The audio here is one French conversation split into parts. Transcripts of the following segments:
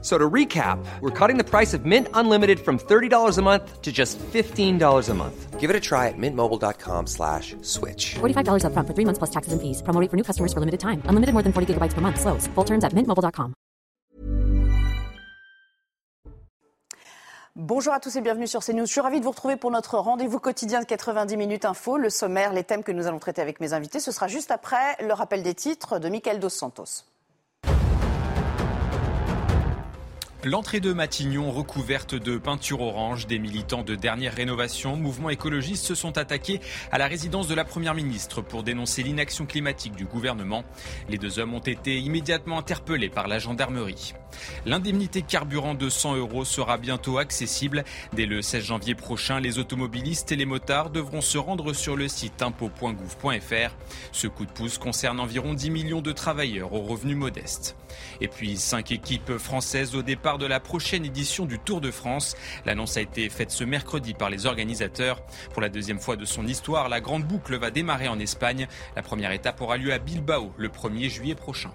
So to recap, we're cutting the price of Mint Unlimited from $30 a month to just $15 a month. Give it a try at mintmobile.com slash switch. $45 upfront for three months plus taxes and fees. Promo rate for new customers for limited time. Unlimited more than 40 gigabytes per month. Slows. Full terms at mintmobile.com. Bonjour à tous et bienvenue sur CNews. Je suis ravie de vous retrouver pour notre rendez-vous quotidien de 90 minutes info. Le sommaire, les thèmes que nous allons traiter avec mes invités, ce sera juste après le rappel des titres de Michael Dos Santos. L'entrée de Matignon recouverte de peinture orange, des militants de dernière rénovation, mouvement écologiste se sont attaqués à la résidence de la Première ministre pour dénoncer l'inaction climatique du gouvernement. Les deux hommes ont été immédiatement interpellés par la gendarmerie. L'indemnité carburant de 100 euros sera bientôt accessible. Dès le 16 janvier prochain, les automobilistes et les motards devront se rendre sur le site impôt.gouv.fr. Ce coup de pouce concerne environ 10 millions de travailleurs aux revenus modestes. Et puis, cinq équipes françaises au départ de la prochaine édition du Tour de France. L'annonce a été faite ce mercredi par les organisateurs. Pour la deuxième fois de son histoire, la grande boucle va démarrer en Espagne. La première étape aura lieu à Bilbao le 1er juillet prochain.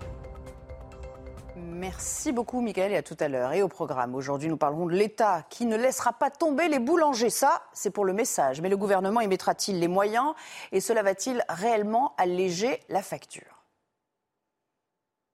Merci beaucoup, Michael, et à tout à l'heure. Et au programme, aujourd'hui, nous parlerons de l'État qui ne laissera pas tomber les boulangers. Ça, c'est pour le message. Mais le gouvernement y mettra-t-il les moyens Et cela va-t-il réellement alléger la facture?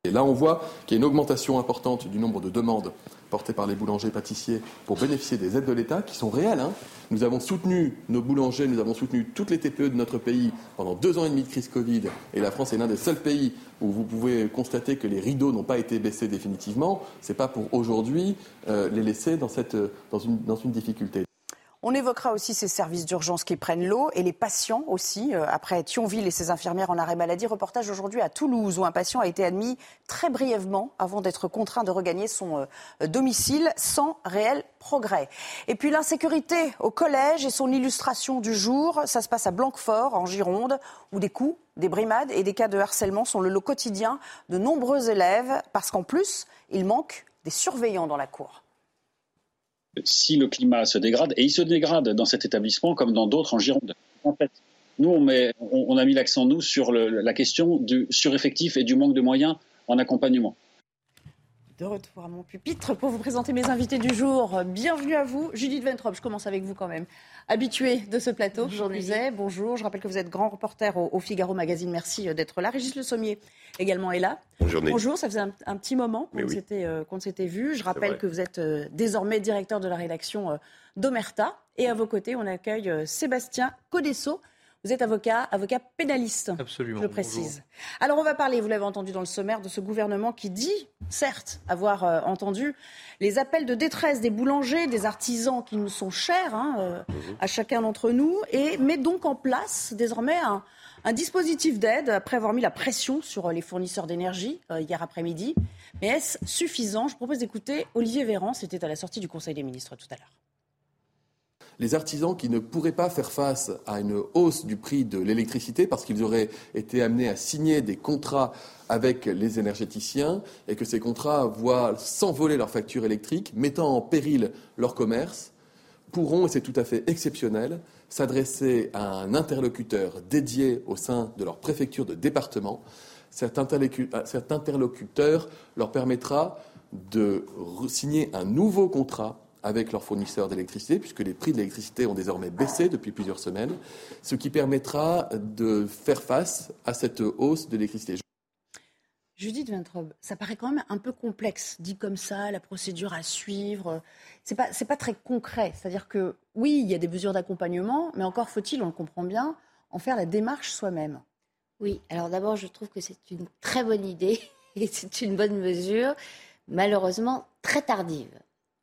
Et là, on voit qu'il y a une augmentation importante du nombre de demandes portées par les boulangers et pâtissiers pour bénéficier des aides de l'État, qui sont réelles. Hein. Nous avons soutenu nos boulangers, nous avons soutenu toutes les TPE de notre pays pendant deux ans et demi de crise Covid. Et la France est l'un des seuls pays où vous pouvez constater que les rideaux n'ont pas été baissés définitivement. Ce n'est pas pour aujourd'hui euh, les laisser dans, cette, dans, une, dans une difficulté. On évoquera aussi ces services d'urgence qui prennent l'eau et les patients aussi. Euh, après Thionville et ses infirmières en arrêt maladie, reportage aujourd'hui à Toulouse où un patient a été admis très brièvement avant d'être contraint de regagner son euh, domicile sans réel progrès. Et puis l'insécurité au collège et son illustration du jour, ça se passe à Blanquefort en Gironde où des coups, des brimades et des cas de harcèlement sont le lot quotidien de nombreux élèves parce qu'en plus, il manque des surveillants dans la cour si le climat se dégrade, et il se dégrade dans cet établissement comme dans d'autres en Gironde. En fait, nous, on, a mis l'accent, nous, sur la question du sureffectif et du manque de moyens en accompagnement de retour à mon pupitre pour vous présenter mes invités du jour. Bienvenue à vous. Judith Ventrop, je commence avec vous quand même. Habituée de ce plateau, bonjour, je bonjour. Je rappelle que vous êtes grand reporter au, Figaro Magazine. Merci euh, d'être là. Régis Le Sommier également est là. Bonjour. Bonjour, ça faisait un, petit moment euh, qu'on s'était vu. Je rappelle que vous êtes euh, désormais directeur de la rédaction d'Omerta. Et à vos côtés, on accueille Sébastien Codesso vous êtes avocat, avocat pénaliste. Absolument. Je précise. Alors on va parler, vous l'avez entendu dans le sommaire, de ce gouvernement qui dit, certes, avoir euh, entendu les appels de détresse des boulangers, des artisans qui nous sont chers hein, euh, mhm. à chacun d'entre nous, et met donc en place désormais un, dispositif d'aide après avoir mis la pression sur les fournisseurs d'énergie euh, hier après-midi. Mais est-ce suffisant? Je propose d'écouter Olivier Véran, c'était à la sortie du Conseil des ministres tout à l'heure les artisans qui ne pourraient pas faire face à une hausse du prix de l'électricité parce qu'ils auraient été amenés à signer des contrats avec les énergéticiens et que ces contrats voient s'envoler leur facture électrique, mettant en péril leur commerce, pourront, et c'est tout à fait exceptionnel, s'adresser à un interlocuteur dédié au sein de leur préfecture de département. Cet interlocuteur leur permettra de signer un nouveau contrat avec leurs fournisseurs d'électricité, puisque les prix de l'électricité ont désormais baissé depuis plusieurs semaines, ce qui permettra de faire face à cette hausse de l'électricité. Judith Ventrobe, ça paraît quand même un peu complexe, dit comme ça, la procédure à suivre. C'est pas, pas très concret. C'est-à-dire que oui, il y a des mesures d'accompagnement, mais encore faut-il, on le comprend bien, en faire la démarche soi-même. Oui, alors d'abord, je trouve que c'est une très bonne idée et c'est une bonne mesure, malheureusement très tardive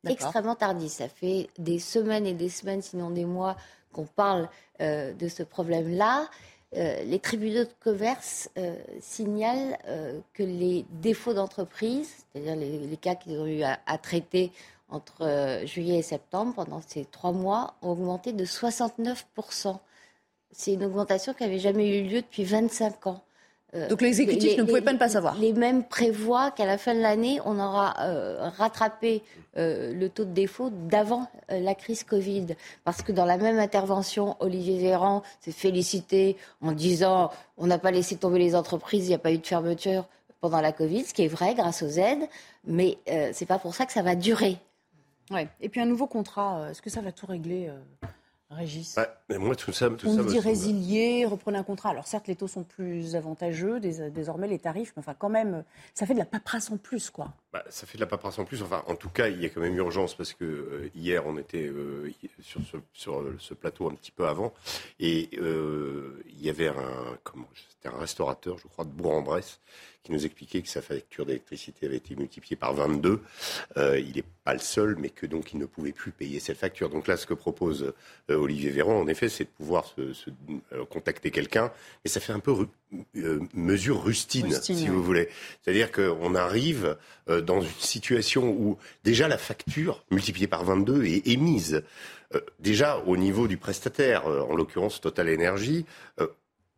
extrêmement tardif. Ça fait des semaines et des semaines, sinon des mois, qu'on parle euh, de ce problème-là. Euh, les tribunaux de commerce euh, signalent que les défauts d'entreprise, c'est-à-dire les, cas qu'ils ont eu à, traiter entre juillet et septembre, pendant ces trois mois, ont augmenté de 69%. C'est une augmentation qui n'avait jamais eu lieu depuis 25 ans. Euh, Donc l'exécutif ne pouvait pas ne pas savoir. Les mêmes prévoient qu'à la fin de l'année, on aura euh, rattrapé euh, le taux de défaut d'avant la crise Covid. Parce que dans la même intervention, Olivier Véran s'est félicité en disant on n'a pas laissé tomber les entreprises, il n'y a pas eu de fermeture pendant la Covid, ce qui est vrai grâce aux aides, mais ce n'est pas pour ça que ça va durer. Ouais. Et puis un nouveau contrat, est-ce que ça va tout régler Régis mais moi, tout ça, tout On ça dit résilier, reprenez un contrat. Alors certes, les taux sont plus avantageux, désormais les tarifs, mais enfin quand même, ça fait de la paperasse en plus, quoi. Bah, ça fait de la paperasse en plus. Enfin, en tout cas, il y a quand même urgence parce que euh, hier, on était euh, sur, ce, sur ce plateau un petit peu avant, et euh, il y avait un, c'était un restaurateur, je crois, de Bourg-en-Bresse, qui nous expliquait que sa facture d'électricité avait été multipliée par 22. il n'est pas le seul, mais que donc il ne pouvait plus payer cette facture. Donc là, ce que propose Olivier Véran, en effet, c'est de pouvoir se, contacter quelqu'un, mais ça fait un peu mesure rustine, si vous voulez. C'est-à-dire qu'on arrive dans une situation où déjà la facture multipliée par 22 est émise. Euh, déjà au niveau du prestataire, euh, en l'occurrence Total Energy, euh,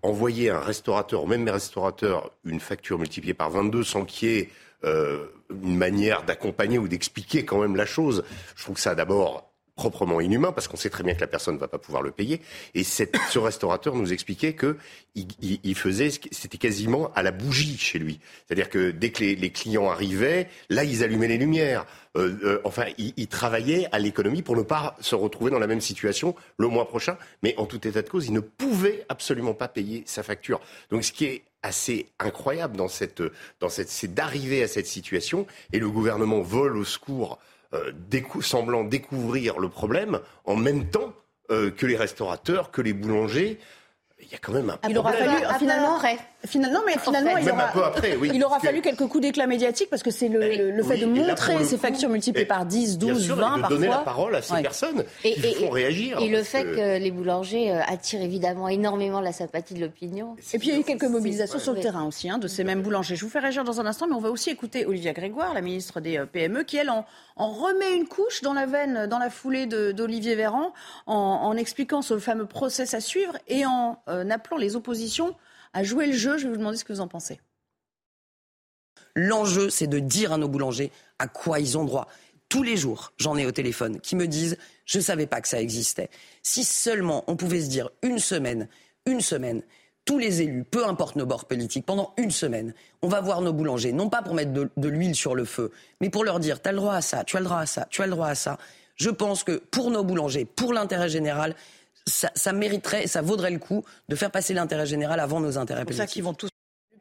envoyer un restaurateur, même mes restaurateurs, une facture multipliée par 22 sans qu'il y ait une manière d'accompagner ou d'expliquer quand même la chose, je trouve que ça d'abord proprement inhumain parce qu'on sait très bien que la personne ne va pas pouvoir le payer. Et ce restaurateur nous expliquait que il, faisait, c'était quasiment à la bougie chez lui. C'est-à-dire que dès que les, clients arrivaient, là, ils allumaient les lumières. Euh, euh, enfin, il, il, travaillait à l'économie pour ne pas se retrouver dans la même situation le mois prochain. Mais en tout état de cause, il ne pouvait absolument pas payer sa facture. Donc, ce qui est assez incroyable dans cette, dans cette, c'est d'arriver à cette situation et le gouvernement vole au secours euh, semblant découvrir le problème en même temps euh, que les restaurateurs, que les boulangers. Il y a quand même un il aura fallu finalement Finalement, mais finalement, il aura, après, oui, il aura fallu quelques coups d'éclat médiatique parce que c'est le, le, fait de montrer ces factures multipliées par 10, 12, sûr, 20 et de parfois. donner la parole à ces personnes et, qui font réagir. Et le fait que... les boulangers euh, attirent évidemment énormément la sympathie de l'opinion. Et puis il y a eu quelques mobilisations sur le terrain aussi hein, de ces mêmes boulangers. Je vous fais réagir dans un instant, mais on va aussi écouter Olivia Grégoire, la ministre des PME, qui elle en, en remet une couche dans la veine, dans la foulée d'Olivier Véran, en, expliquant ce fameux process à suivre et en euh, appelant les oppositions à jouer le jeu. Je vais vous demander ce que vous en pensez. L'enjeu, c'est de dire à nos boulangers à quoi ils ont droit. Tous les jours, j'en ai au téléphone qui me disent Je ne savais pas que ça existait. Si seulement on pouvait se dire une semaine, une semaine, tous les élus, peu importe nos bords politiques, pendant une semaine, on va voir nos boulangers, non pas pour mettre de, de l'huile sur le feu, mais pour leur dire Tu as le droit à ça, tu as le droit à ça, tu as le droit à ça. Je pense que pour nos boulangers, pour l'intérêt général, ça, mériterait, ça vaudrait le coup de faire passer l'intérêt général avant nos intérêts politiques. C'est ça qu'ils vont tous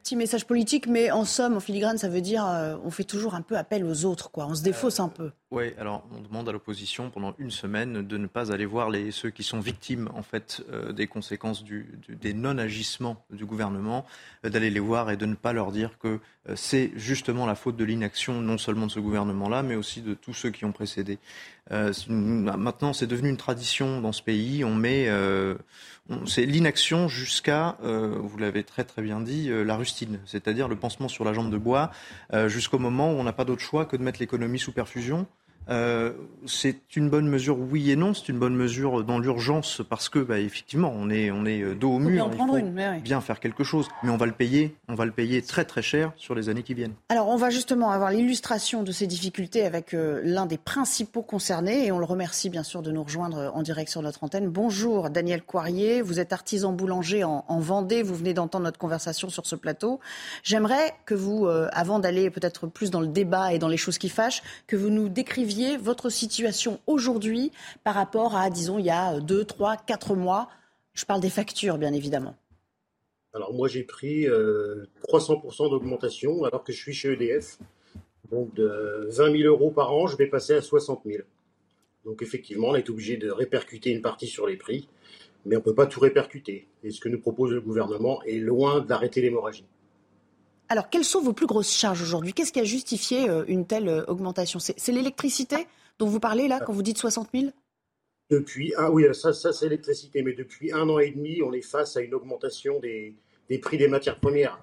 petit message politique, mais en somme, en filigrane, ça veut dire euh, on fait toujours un peu appel aux autres, quoi. On se défausse un peu. Oui, alors on demande à l'opposition pendant une semaine de ne pas aller voir les, ceux qui sont victimes en fait euh, des conséquences du, des non-agissements du gouvernement, euh, d'aller les voir et de ne pas leur dire que euh, c'est justement la faute de l'inaction non seulement de ce gouvernement-là, mais aussi de tous ceux qui ont précédé. maintenant, c'est devenu une tradition dans ce pays. On met, c'est l'inaction jusqu'à, vous l'avez très très bien dit, la rustine, c'est-à-dire le pansement sur la jambe de bois, jusqu'au moment où on n'a pas d'autre choix que de mettre l'économie sous perfusion. Euh, c'est une bonne mesure, oui et non. C'est une bonne mesure dans l'urgence parce que, bah, effectivement, on est, on est dos au mur. Il faut bien faire quelque chose, mais on va le payer. On va le payer très très cher sur les années qui viennent. Alors, on va justement avoir l'illustration de ces difficultés avec euh, l'un des principaux concernés et on le remercie bien sûr de nous rejoindre en direct sur notre antenne. Bonjour, Daniel Coirier. Vous êtes artisan boulanger en, Vendée. Vous venez d'entendre notre conversation sur ce plateau. J'aimerais que vous, euh, avant d'aller peut-être plus dans le débat et dans les choses qui fâchent, que vous nous décriviez votre situation aujourd'hui par rapport à, disons, il y a 2, 3, 4 mois Je parle des factures, bien évidemment. Alors moi, j'ai pris 300% euh, d'augmentation alors que je suis chez EDF. Donc de 20 000 euros par an, je vais passer à 60 000. Donc effectivement, on est obligé de répercuter une partie sur les prix, mais on ne peut pas tout répercuter. Et ce que nous propose le gouvernement est loin d'arrêter l'hémorragie. Alors, quelles sont vos plus grosses charges aujourd'hui? Qu'est-ce qui a justifié euh, une telle euh, augmentation? C'est l'électricité dont vous parlez là, quand vous dites 60 000 Depuis un, oui, ça, ça c'est l'électricité, mais depuis un an et demi, on est face à une augmentation des, prix des matières premières.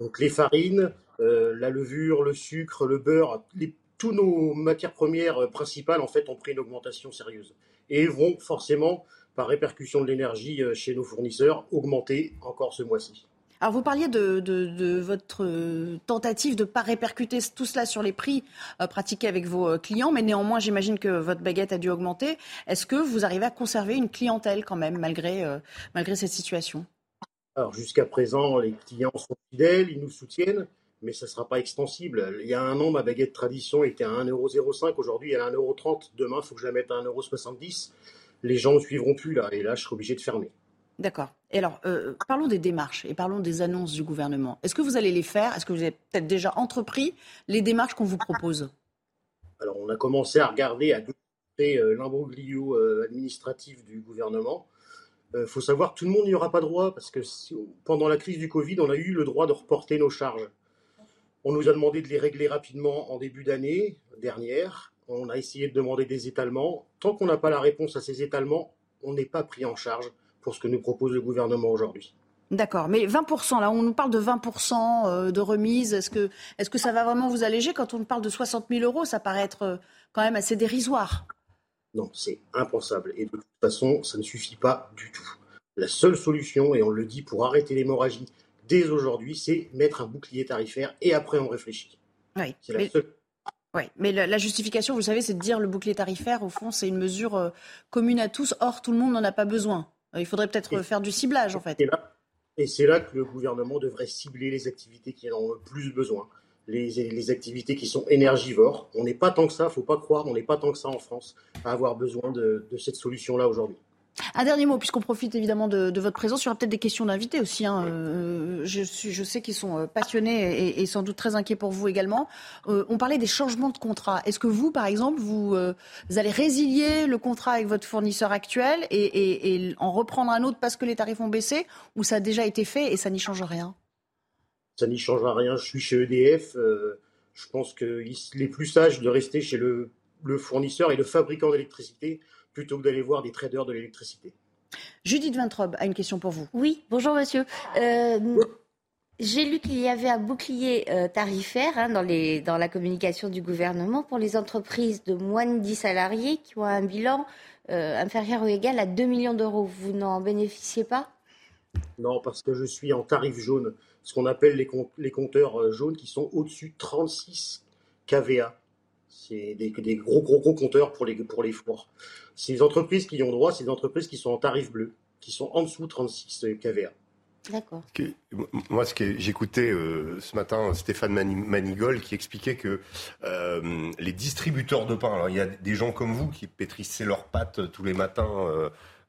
Donc les farines, euh, la levure, le sucre, le beurre, les, tous nos matières premières principales en fait ont pris une augmentation sérieuse et vont forcément, par répercussion de l'énergie chez nos fournisseurs, augmenter encore ce mois-ci. Alors vous parliez de, votre euh, tentative de ne pas répercuter tout cela sur les prix euh, pratiqués avec vos euh, clients, mais néanmoins j'imagine que votre baguette a dû augmenter. Est-ce que vous arrivez à conserver une clientèle quand même malgré, malgré cette situation? Alors jusqu'à présent, les clients sont fidèles, ils nous soutiennent, mais ça ne sera pas extensible. Il y a un an, ma baguette tradition était à 1,05€, aujourd'hui elle est à 1,30€, demain il faut que je la mette à 1,70€. Les gens ne suivront plus là, et là je serai obligé de fermer. D'accord. Et alors, euh, parlons des démarches et parlons des annonces du gouvernement. Est-ce que vous allez les faire? Est-ce que vous avez peut-être déjà entrepris les démarches qu'on vous propose? Alors, on a commencé à regarder, à découper euh, l'imbroglio euh, administratif du gouvernement. Il faut savoir que tout le monde n'y aura pas droit parce que pendant la crise du Covid, on a eu le droit de reporter nos charges. On nous a demandé de les régler rapidement en début d'année dernière. On a essayé de demander des étalements. Tant qu'on n'a pas la réponse à ces étalements, on n'est pas pris en charge pour ce que nous propose le gouvernement aujourd'hui. D'accord, mais 20%, là on nous parle de 20% euh, de remise, est-ce que, est que ça va vraiment vous alléger Quand on parle de 60 000 euros, ça paraît être euh, quand même assez dérisoire. Non, c'est impensable. Et de toute façon, ça ne suffit pas du tout. La seule solution, et on le dit pour arrêter l'hémorragie dès aujourd'hui, c'est mettre un bouclier tarifaire et après on réfléchit. Oui, c'est la mais... seule oui, mais la, justification, vous savez, c'est de dire le bouclier tarifaire, au fond, c'est une mesure euh, commune à tous. Or, tout le monde n'en a pas besoin. Euh, il faudrait peut-être faire du ciblage, en fait. Et c'est là que le gouvernement devrait cibler les activités qui en ont le plus besoin, les, activités qui sont énergivores. On n'est pas tant que ça, faut pas croire, on n'est pas tant que ça en France à avoir besoin de cette solution-là aujourd'hui. Un dernier mot, puisqu'on profite évidemment de, votre présence. Il y aura peut-être des questions d'invités aussi. Hein. Euh, je, suis, je sais qu'ils sont euh, passionnés et, sans doute très inquiets pour vous également. Euh, on parlait des changements de contrat. Est-ce que vous, par exemple, vous, allez résilier le contrat avec votre fournisseur actuel et, en reprendre un autre parce que les tarifs ont baissé ou ça a déjà été fait et ça n'y change rien? Ça n'y change rien. Je suis chez EDF. je pense qu'il est plus sage de rester chez le fournisseur et le fabricant d'électricité plutôt que d'aller voir des traders de l'électricité. Judith Vintrobe a une question pour vous. Oui, bonjour monsieur. Euh, j'ai lu qu'il y avait un bouclier euh, tarifaire hein, dans, les, dans la communication du gouvernement pour les entreprises de moins de 10 salariés qui ont un bilan euh, inférieur ou égal à 2 millions d'euros. Vous n'en bénéficiez pas? Non, parce que je suis en tarif jaune, ce qu'on appelle les, les compteurs jaunes qui sont au-dessus de 36 kVA. C'est des, des, gros, gros, gros compteurs pour les, pour les fours. Ces entreprises qui y ont droit, c'est des entreprises qui sont en tarif bleu, qui sont en dessous de 36 kVA. D'accord. Moi, ce que j'écoutais euh, ce matin Stéphane Manigol qui expliquait que euh, les distributeurs de pain, alors il y a des gens comme vous qui pétrissaient leurs pâtes tous les matins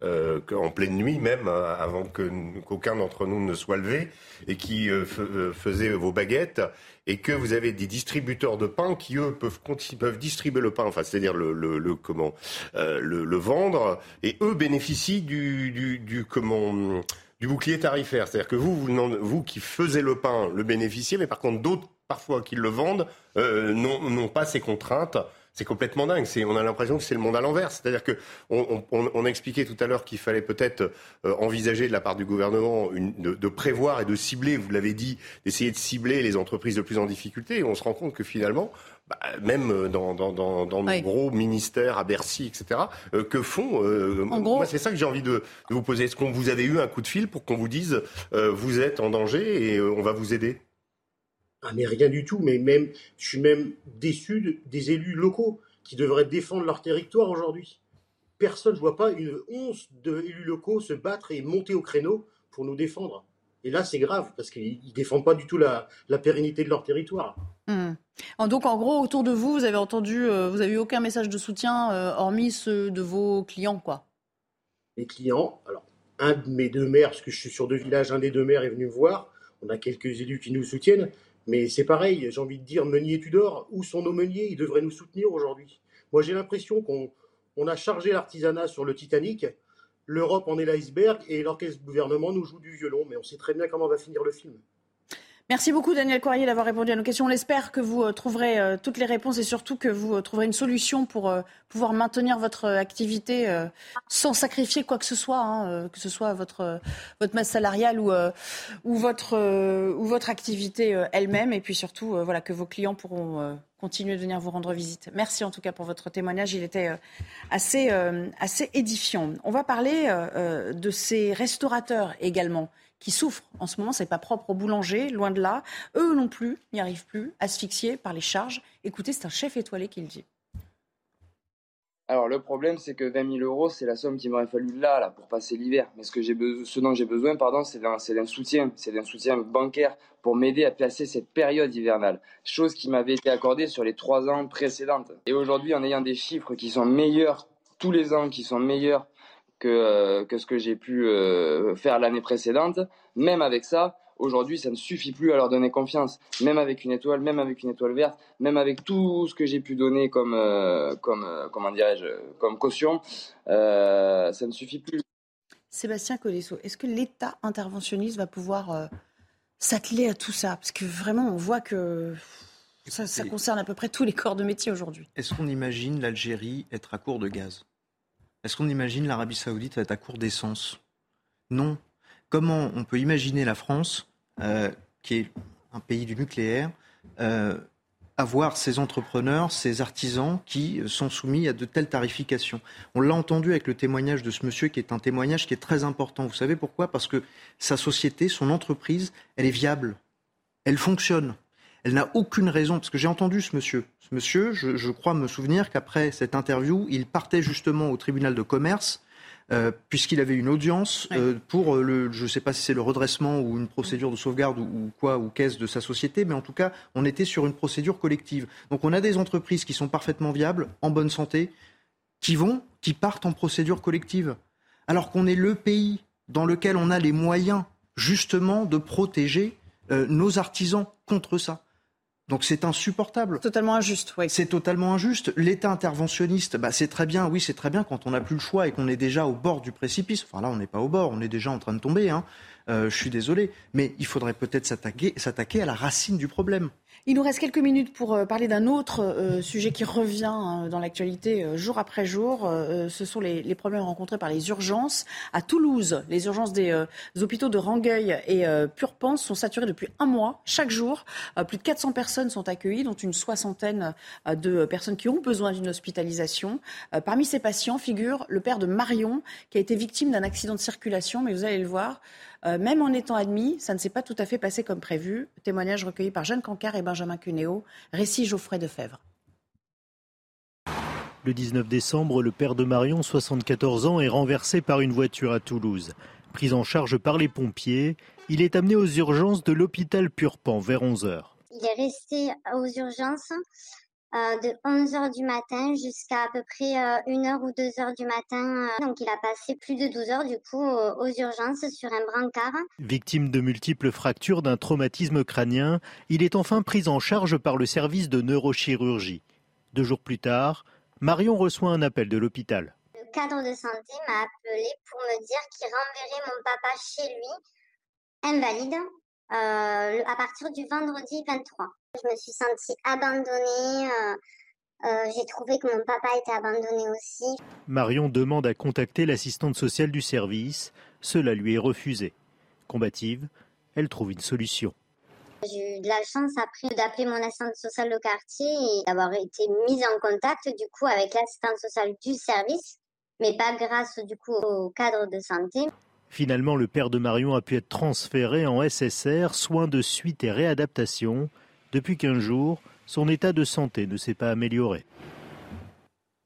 euh, euh, en pleine nuit même, euh, avant qu'aucun d'entre nous ne soit levé, et qui euh, faisaient vos baguettes, et que vous avez des distributeurs de pain qui, eux, peuvent, distribuer le pain, enfin, c'est-à-dire le, comment, le, vendre, et eux bénéficient du, du, comment du bouclier tarifaire. C'est-à-dire que vous, vous, vous, qui faisiez le pain, le bénéficiez, mais par contre d'autres, parfois, qui le vendent, n'ont pas ces contraintes c'est complètement dingue. on a l'impression que c'est le monde à l'envers. C'est-à-dire que on, a expliqué tout à l'heure qu'il fallait peut-être euh, envisager de la part du gouvernement de, prévoir et de cibler, vous l'avez dit, d'essayer de cibler les entreprises de plus en difficulté. Et on se rend compte que finalement, bah, même dans, nos gros ministères à Bercy, etc., euh, que font euh, Moi, c'est ça que j'ai envie de, vous poser. Est-ce qu'on vous avez eu un coup de fil pour qu'on vous dise vous êtes en danger et on va vous aider? Ah, mais rien du tout, mais même, je suis même déçu des élus locaux qui devraient défendre leur territoire aujourd'hui. Personne, je ne vois pas une once d'élus locaux se battre et monter au créneau pour nous défendre. Et là, c'est grave, parce qu'ils ne défendent pas du tout la, pérennité de leur territoire. Hmm. Donc, en gros, autour de vous, vous avez entendu, euh, vous n'avez eu aucun message de soutien, euh, hormis ceux de vos clients, quoi? Les clients, alors, un de mes deux maires, parce que je suis sur deux villages, un des deux maires est venu me voir. On a quelques élus qui nous soutiennent. Mais c'est pareil, j'ai envie de dire, Meunier Tudor, où sont nos meuniers? Ils devraient nous soutenir aujourd'hui. Moi, j'ai l'impression qu'on a chargé l'artisanat sur le Titanic, l'Europe en est l'iceberg, et l'orchestre gouvernement nous joue du violon, mais on sait très bien comment va finir le film. Merci beaucoup Daniel Coirier d'avoir répondu à nos questions. On espère que vous euh, trouverez euh, toutes les réponses et surtout que vous euh, trouverez une solution pour pouvoir maintenir votre activité sans sacrifier quoi que ce soit, hein, que ce soit votre, masse salariale ou, votre, activité elle-même et puis surtout voilà, que vos clients pourront continuer de venir vous rendre visite. Merci en tout cas pour votre témoignage. Il était assez édifiant. On va parler de ces restaurateurs également qui souffrent. En ce moment, c'est pas propre aux boulangers, loin de là. Eux non plus n'y arrivent plus, asphyxiés par les charges. Écoutez, c'est un chef étoilé qui le dit. Alors le problème, c'est que 20 000 euros, c'est la somme qu'il m'aurait fallu là, là, pour passer l'hiver. Mais ce, que j'ai dont j'ai besoin, pardon, c'est d'un, soutien, c'est d'un soutien bancaire pour m'aider à passer cette période hivernale. Chose qui m'avait été accordée sur les trois ans précédentes. Et aujourd'hui, en ayant des chiffres qui sont meilleurs tous les ans, qui sont meilleurs que, euh, que ce que j'ai pu euh, faire l'année précédente, même avec ça, Aujourd'hui, ça ne suffit plus à leur donner confiance, même avec une étoile, même avec une étoile verte, même avec tout ce que j'ai pu donner comme, euh, comme euh, comment dirais-je, comme caution, euh, ça ne suffit plus. Sébastien Colesso, est-ce que l'État interventionniste va pouvoir s'atteler à tout ça? Parce que vraiment, on voit que ça, ça, concerne à peu près tous les corps de métier aujourd'hui. Est-ce qu'on imagine l'Algérie être à court de gaz? Est-ce qu'on imagine l'Arabie saoudite être à court d'essence? Non comment on peut imaginer la France, euh, qui est un pays du nucléaire, euh, avoir ces entrepreneurs, ces artisans qui sont soumis à de telles tarifications? On l'a entendu avec le témoignage de ce monsieur qui est un témoignage qui est très important. Vous savez pourquoi? Parce que sa société, son entreprise, elle est viable. Elle fonctionne. Elle n'a aucune raison. Parce que j'ai entendu ce monsieur. Ce monsieur, je crois me souvenir qu'après cette interview, il partait justement au tribunal de commerce euh, puisqu'il avait une audience euh, pour le, je ne sais pas si c'est le redressement ou une procédure de sauvegarde ou, quoi, ou caisse de sa société, mais en tout cas, on était sur une procédure collective. Donc on a des entreprises qui sont parfaitement viables, en bonne santé, qui vont, qui partent en procédure collective, alors qu'on est le pays dans lequel on a les moyens justement de protéger euh, nos artisans contre ça. Donc c'est insupportable. Totalement injuste, oui. C'est totalement injuste. L'État interventionniste, bah, c'est très bien, oui, c'est très bien quand on n'a plus le choix et qu'on est déjà au bord du précipice. Enfin là, on n'est pas au bord, on est déjà en train de tomber. Hein. Euh, je suis désolé. Mais il faudrait peut-être s'attaquer à la racine du problème. Il nous reste quelques minutes pour euh, parler d'un autre euh, sujet qui revient hein, dans l'actualité jour après jour. ce sont les, problèmes rencontrés par les urgences. À Toulouse, les urgences des hôpitaux de Rangueil et Purpan sont saturées depuis un mois. Chaque jour, plus de 400 personnes sont accueillies, dont une soixantaine de personnes qui ont besoin d'une hospitalisation. parmi ces patients figure le père de Marion, qui a été victime d'un accident de circulation, mais vous allez le voir, euh, même en étant admis, ça ne s'est pas tout à fait passé comme prévu. Témoignage recueilli par Jeanne Cancard et Benjamin Cunéo. Récit Geoffrey Fèvre. Le 19 décembre, le père de Marion, 74 ans, est renversé par une voiture à Toulouse. Pris en charge par les pompiers, il est amené aux urgences de l'hôpital Purpan vers 11 h Il est resté aux urgences de 11h du matin jusqu'à à peu près 1h euh, ou 2h du matin. Euh. Donc il a passé plus de 12 heures du coup aux urgences sur un brancard. Victime de multiples fractures d'un traumatisme crânien, il est enfin pris en charge par le service de neurochirurgie. Deux jours plus tard, Marion reçoit un appel de l'hôpital. Le cadre de santé m'a appelé pour me dire qu'il renverrait mon papa chez lui, invalide, à partir du vendredi 23. Je me suis sentie abandonnée. Euh, euh, j'ai trouvé que mon papa était abandonné aussi. Marion demande à contacter l'assistante sociale du service. Cela lui est refusé. Combative, elle trouve une solution. J'ai eu de la chance après d'appeler mon assistante sociale de quartier et d'avoir été mise en contact du coup avec l'assistante sociale du service, mais pas grâce du coup au cadre de santé. Finalement, le père de Marion a pu être transféré en SSR, soins de suite et réadaptation. Depuis 15 jours, son état de santé ne s'est pas amélioré.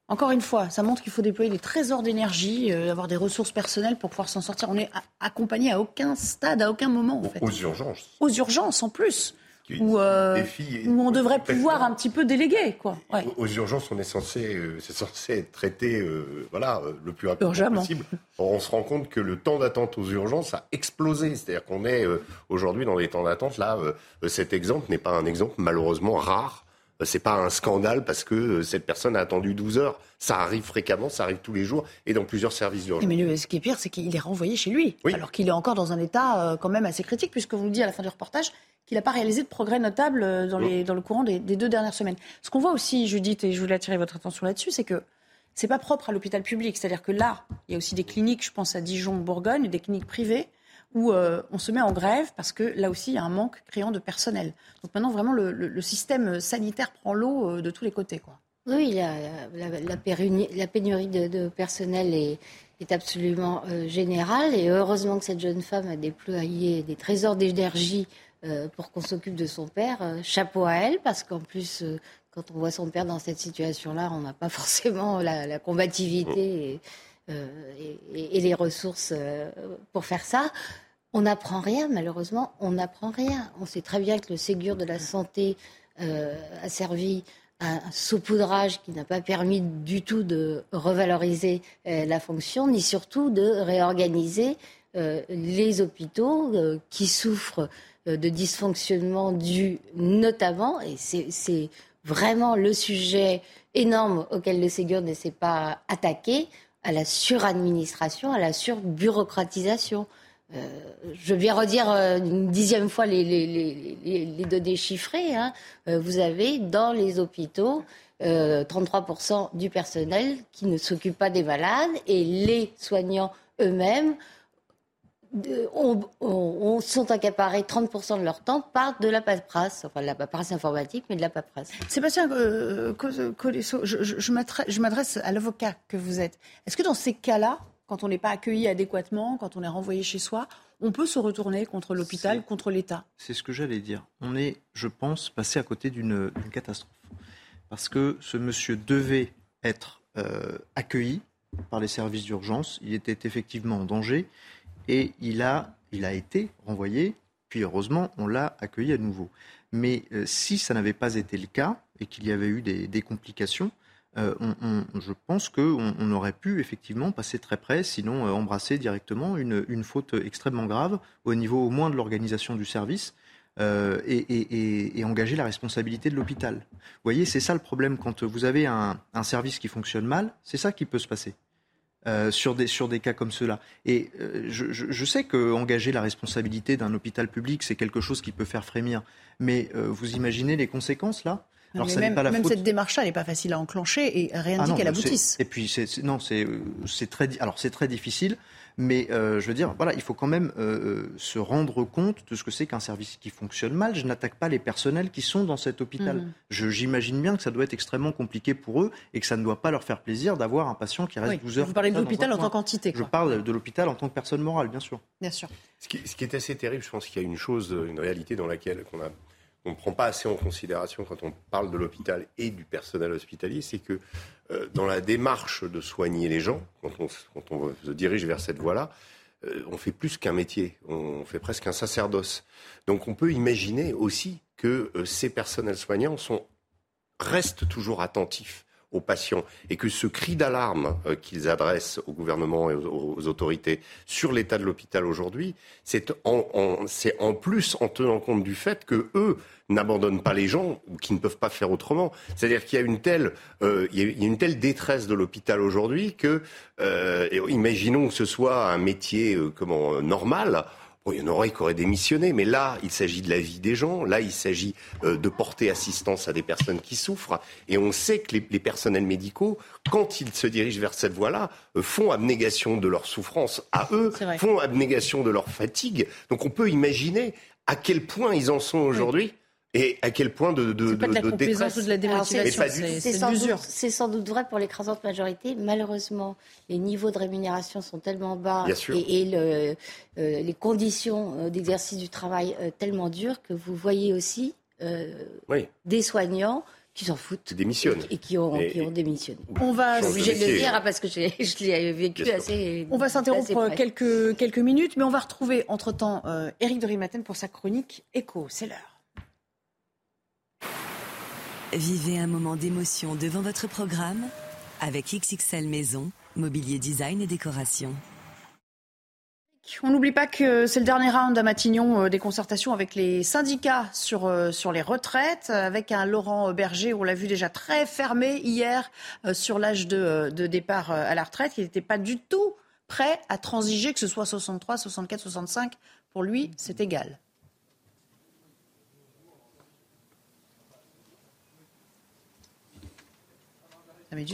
Encore une fois, ça montre qu'il faut déployer des trésors d'énergie, euh, avoir des ressources personnelles pour pouvoir s'en sortir. On n'est accompagné à aucun stade, à aucun moment. En fait. Aux urgences. Aux urgences en plus. Euh, où, on devrait pouvoir un petit peu déléguer. Quoi. Aux urgences, on est censé, euh, c'est censé être traité euh, voilà, le plus rapidement possible. on se rend compte que le temps d'attente aux urgences a explosé. C'est-à-dire qu'on est, aujourd'hui dans des temps d'attente. Là, cet exemple n'est pas un exemple malheureusement rare. C'est pas un scandale parce que cette personne a attendu 12 heures. Ça arrive fréquemment, ça arrive tous les jours et dans plusieurs services d'urgence. Mais ce qui est pire, c'est qu'il est renvoyé chez lui, alors qu'il est encore dans un état quand même assez critique, puisque vous le dites à la fin du reportage, qu'il n'a pas réalisé de progrès notables euh, dans, les, dans le courant des, deux dernières semaines. Ce qu'on voit aussi, Judith, et je voulais attirer votre attention là-dessus, c'est que c'est pas propre à l'hôpital public. C'est-à-dire que là, il y a aussi des cliniques, je pense à Dijon, Bourgogne, des cliniques privées où euh, on se met en grève parce que là aussi, il y a un manque criant de personnel. Donc maintenant, vraiment, le, système sanitaire prend l'eau euh, de tous les côtés. Quoi. Oui, la, la, la pénurie de, de, personnel est, est absolument général. Et heureusement que cette jeune femme a déployé des trésors d'énergie pour qu'on s'occupe de son père. chapeau à elle, parce qu'en plus, quand on voit son père dans cette situation-là, on n'a pas forcément la, combativité et, les ressources pour faire ça. On n'apprend rien, malheureusement, on n'apprend rien. On sait très bien que le Ségur de la santé euh, a servi à un saupoudrage qui n'a pas permis du tout de revaloriser euh, la fonction, ni surtout de réorganiser euh, les hôpitaux qui souffrent de dysfonctionnements dus notamment, et c'est vraiment le sujet énorme auquel le Ségur ne s'est pas attaqué, à la suradministration, à la surbureaucratisation. Euh, je viens redire euh, une dixième fois les, données chiffrées. Hein. Euh, vous avez dans les hôpitaux 33% du personnel qui ne s'occupe pas des malades et les soignants eux-mêmes sont accaparés 30% de leur temps par de la paperasse, enfin de la paperasse informatique, mais de la paperasse. Sébastien Colesso, je, je m'adresse à l'avocat que vous êtes. Est-ce que dans ces cas-là, quand on n'est pas accueilli adéquatement, quand on est renvoyé chez soi, on peut se retourner contre l'hôpital, contre l'État? C'est ce que j'allais dire. On est, je pense, passé à côté d'une catastrophe. Parce que ce monsieur devait être euh, accueilli par les services d'urgence. Il était effectivement en danger et il a, été renvoyé. Puis heureusement, on l'a accueilli à nouveau. Mais euh, si ça n'avait pas été le cas et qu'il y avait eu des complications, euh, je pense qu'on on aurait pu effectivement passer très près, sinon euh, embrasser directement une, faute extrêmement grave au niveau au moins de l'organisation du service. Et, engager la responsabilité de l'hôpital. Vous voyez, c'est ça le problème quand vous avez un, service qui fonctionne mal, c'est ça qui peut se passer. Sur, des, sur des cas comme ceux-là. Et je, je, sais qu'engager la responsabilité d'un hôpital public, c'est quelque chose qui peut faire frémir. Mais vous imaginez les conséquences là? Alors, même, pas la même cette démarche-là, n'est pas facile à enclencher et rien ne ah dit qu'elle aboutisse. Et puis, c'est, non, c'est, c'est très, alors c'est très difficile, mais euh, je veux dire, voilà, il faut quand même euh, euh, se rendre compte de ce que c'est qu'un service qui fonctionne mal. Je n'attaque pas les personnels qui sont dans cet hôpital. Mhm. j'imagine bien que ça doit être extrêmement compliqué pour eux et que ça ne doit pas leur faire plaisir d'avoir un patient qui reste 12 heures. Vous parlez de l'hôpital en tant qu'entité. Je parle de l'hôpital en tant que personne morale, bien sûr. Bien sûr. Ce qui, ce qui est assez terrible, je pense qu'il y a une chose, une réalité dans laquelle qu'on a on ne prend pas assez en considération quand on parle de l'hôpital et du personnel hospitalier, c'est que euh, dans la démarche de soigner les gens, quand on, se dirige vers cette voie-là, euh, on fait plus qu'un métier, on fait presque un sacerdoce. Donc on peut imaginer aussi que euh, ces personnels soignants sont, restent toujours attentifs aux patients et que ce cri d'alarme euh, qu'ils adressent au gouvernement et aux, autorités sur l'état de l'hôpital aujourd'hui, c'est en, plus en tenant compte du fait que eux n'abandonnent pas les gens ou qui ne peuvent pas faire autrement. C'est-à-dire qu'il y a une telle, euh, il, y a, une telle détresse de l'hôpital aujourd'hui que, euh, imaginons que ce soit un métier comment normal, il y en aurait qui auraient démissionné, mais là, il s'agit de la vie des gens. Là, il s'agit euh, de porter assistance à des personnes qui souffrent. Et on sait que les, personnels médicaux, quand ils se dirigent vers cette voie-là, euh, font abnégation de leur souffrance à eux, font abnégation de leur fatigue. Donc on peut imaginer à quel point ils en sont aujourd'hui. Et à quel point de, de, de, de, de détresse ou de la démotivation C'est sans, sans, doute vrai pour l'écrasante majorité. Malheureusement, les niveaux de rémunération sont tellement bas et, et le, euh, les conditions euh, d'exercice du travail euh, tellement dures que vous voyez aussi des soignants qui s'en foutent. Démissionnent. Et, qui, ont, qui ont démissionné. On va, je suis obligée de le dire hein, parce que je l'ai vécu assez. On va s'interrompre quelques, quelques minutes, mais on va retrouver entre-temps Éric de Rimaten pour sa chronique Écho. C'est l'heure. Vivez un moment d'émotion devant votre programme avec XXL Maison, mobilier design et décoration. On n'oublie pas que c'est le dernier round à Matignon euh, des concertations avec les syndicats sur, euh, sur les retraites, avec un Laurent Berger, on l'a vu déjà très fermé hier euh, sur l'âge de, de, départ à la retraite. Il n'était pas du tout prêt à transiger, que ce soit 63, 64, 65. Pour lui, c'est égal. Ça met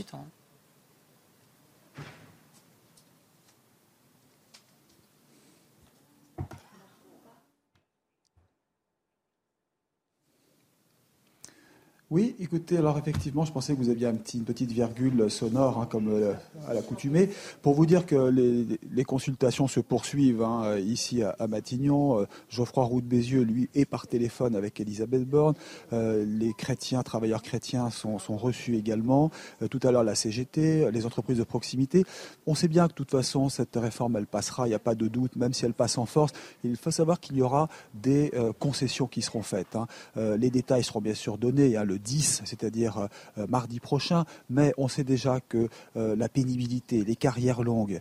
Oui, écoutez, alors effectivement, je pensais que vous aviez une petite virgule sonore, hein, comme euh, à l'accoutumée, pour vous dire que les, consultations se poursuivent hein, ici à, Matignon. Euh, Geoffroy Roux de Bézieux, lui, est par téléphone avec Elisabeth Borne. Euh, les chrétiens, travailleurs chrétiens sont, reçus également. tout à l'heure, la CGT, les entreprises de proximité. On sait bien que de toute façon, cette réforme, elle passera, il n'y a pas de doute, même si elle passe en force. Il faut savoir qu'il y aura des concessions qui seront faites. Hein. les détails seront bien sûr donnés. Le 10, c'est-à-dire euh, euh, mardi prochain, mais on sait déjà que euh, la pénibilité, les carrières longues,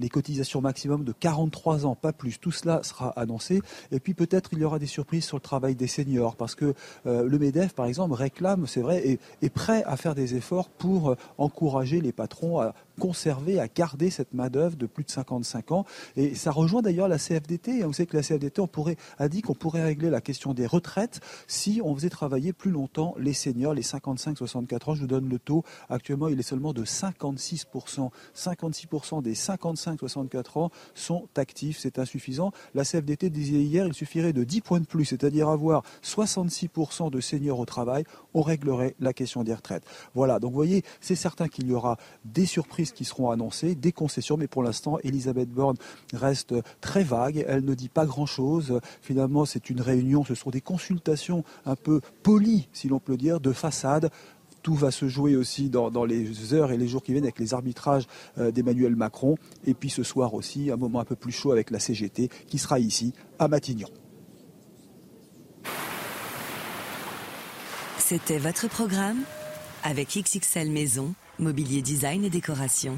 les cotisations maximum de 43 ans, pas plus, tout cela sera annoncé. Et puis peut-être il y aura des surprises sur le travail des seniors, parce que le MEDEF, par exemple, réclame, c'est vrai, et est prêt à faire des efforts pour encourager les patrons à conserver, à garder cette main-d'œuvre de plus de 55 ans. Et ça rejoint d'ailleurs la CFDT. Vous savez que la CFDT on pourrait, a dit qu'on pourrait régler la question des retraites si on faisait travailler plus longtemps les seniors, les 55-64 ans. Je vous donne le taux. Actuellement, il est seulement de 56%. 56% des 55-64 ans sont actifs. C'est insuffisant. La CFDT disait hier, il suffirait de 10 points de plus, c'est-à-dire avoir 66% de seniors au travail. On réglerait la question des retraites. Voilà. Donc, vous voyez, c'est certain qu'il y aura des surprises qui seront annoncées, des concessions, mais pour l'instant, Elisabeth Borne reste très vague. Elle ne dit pas grand-chose. Finalement, c'est une réunion, ce sont des consultations un peu polies, si l'on peut dire, de façade tout va se jouer aussi dans, les heures et les jours qui viennent avec les arbitrages euh, d'Emmanuel Macron. Et puis ce soir aussi, un moment un peu plus chaud avec la CGT qui sera ici à Matignon. C'était votre programme avec XXL Maison, Mobilier Design et Décoration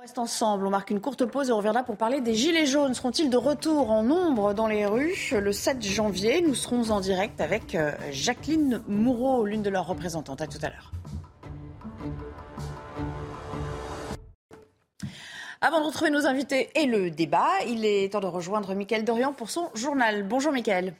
reste ensemble, on marque une courte pause et on reviendra pour parler des Gilets jaunes. Seront-ils de retour en nombre dans les rues le 7 janvier? Nous serons en direct avec euh, Jacqueline Moureau, l'une de leurs représentantes. À tout à l'heure. Avant de retrouver nos invités et le débat, il est temps de rejoindre Mickaël Dorian pour son journal. Bonjour Mickaël.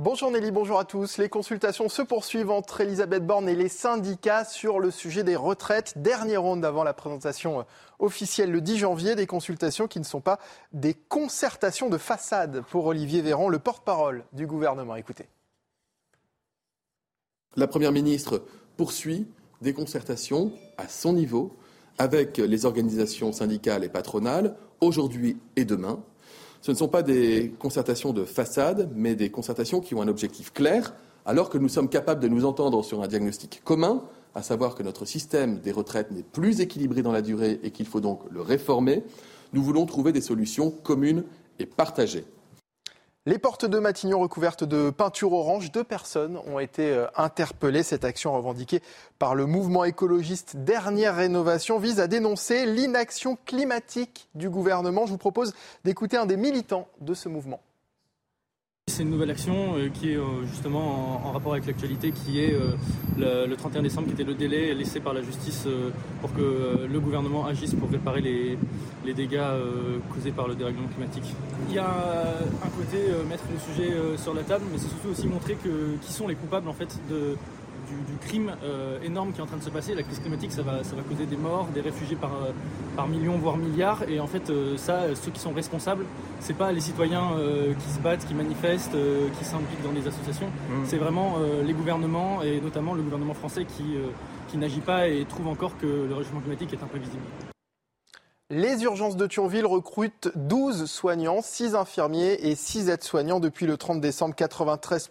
Bonjour Nelly, bonjour à tous. Les consultations se poursuivent entre Elisabeth Borne et les syndicats sur le sujet des retraites. Dernière ronde avant la présentation euh, officielle le 10 janvier. Des consultations qui ne sont pas des concertations de façade pour Olivier Véran, le porte-parole du gouvernement. Écoutez. La Première ministre poursuit des concertations à son niveau avec les organisations syndicales et patronales aujourd'hui et demain ce ne sont pas des concertations de façade, mais des concertations qui ont un objectif clair, alors que nous sommes capables de nous entendre sur un diagnostic commun, à savoir que notre système des retraites n'est plus équilibré dans la durée et qu'il faut donc le réformer. Nous voulons trouver des solutions communes et partagées. Les portes de Matignon recouvertes de peinture orange, deux personnes ont été euh, interpellées. Cette action revendiquée par le mouvement écologiste Dernière Rénovation vise à dénoncer l'inaction climatique du gouvernement. Je vous propose d'écouter un des militants de ce mouvement. C'est une nouvelle action euh, qui est euh, justement en, rapport avec l'actualité, qui est euh, le, 31 décembre, qui était le délai laissé par la justice pour que le gouvernement agisse pour réparer les, dégâts causés par le dérèglement climatique. Il y a un côté mettre le sujet sur la table, mais c'est surtout aussi montrer qui sont les coupables en fait de, du, crime euh, énorme qui est en train de se passer. La crise climatique, ça va, ça va causer des morts, des réfugiés par, euh, par millions, voire milliards. Et en fait, euh, ça, ceux qui sont responsables, c'est pas les citoyens qui se battent, qui manifestent, qui s'impliquent dans des associations. Mmh. C'est vraiment les gouvernements, et notamment le gouvernement français, qui, qui n'agit pas et trouve encore que le réchauffement climatique est imprévisible. Les urgences de Thionville recrutent 12 soignants, 6 infirmiers et 6 aides-soignants depuis le 30 décembre. 93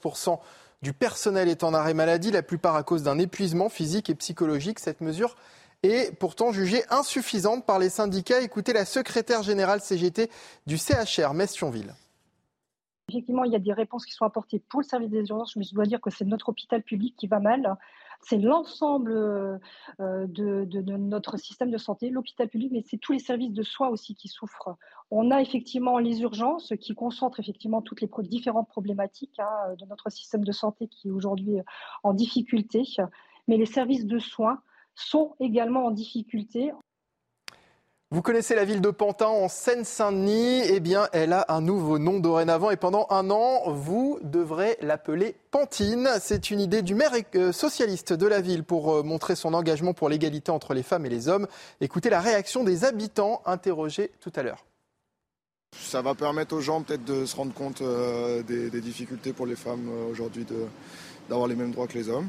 du personnel est en arrêt maladie, la plupart à cause d'un épuisement physique et psychologique. Cette mesure est pourtant jugée insuffisante par les syndicats. Écoutez la secrétaire générale CGT du CHR Metz-Thionville. Effectivement, il y a des réponses qui sont apportées pour le service des urgences, mais je dois dire que c'est notre hôpital public qui va mal c'est l'ensemble euh, de, notre système de santé, l'hôpital public, mais c'est tous les services de soins aussi qui souffrent. On a effectivement les urgences qui concentrent effectivement toutes les différentes problématiques hein, de notre système de santé qui est aujourd'hui en difficulté, mais les services de soins sont également en difficulté. Vous connaissez la ville de Pantin en Seine-Saint-Denis? Eh bien, elle a un nouveau nom dorénavant et pendant un an, vous devrez l'appeler Pantine. C'est une idée du maire euh, socialiste de la ville pour euh, montrer son engagement pour l'égalité entre les femmes et les hommes. Écoutez la réaction des habitants interrogés tout à l'heure. Ça va permettre aux gens peut-être de se rendre compte euh, des, difficultés pour les femmes aujourd'hui d'avoir les mêmes droits que les hommes.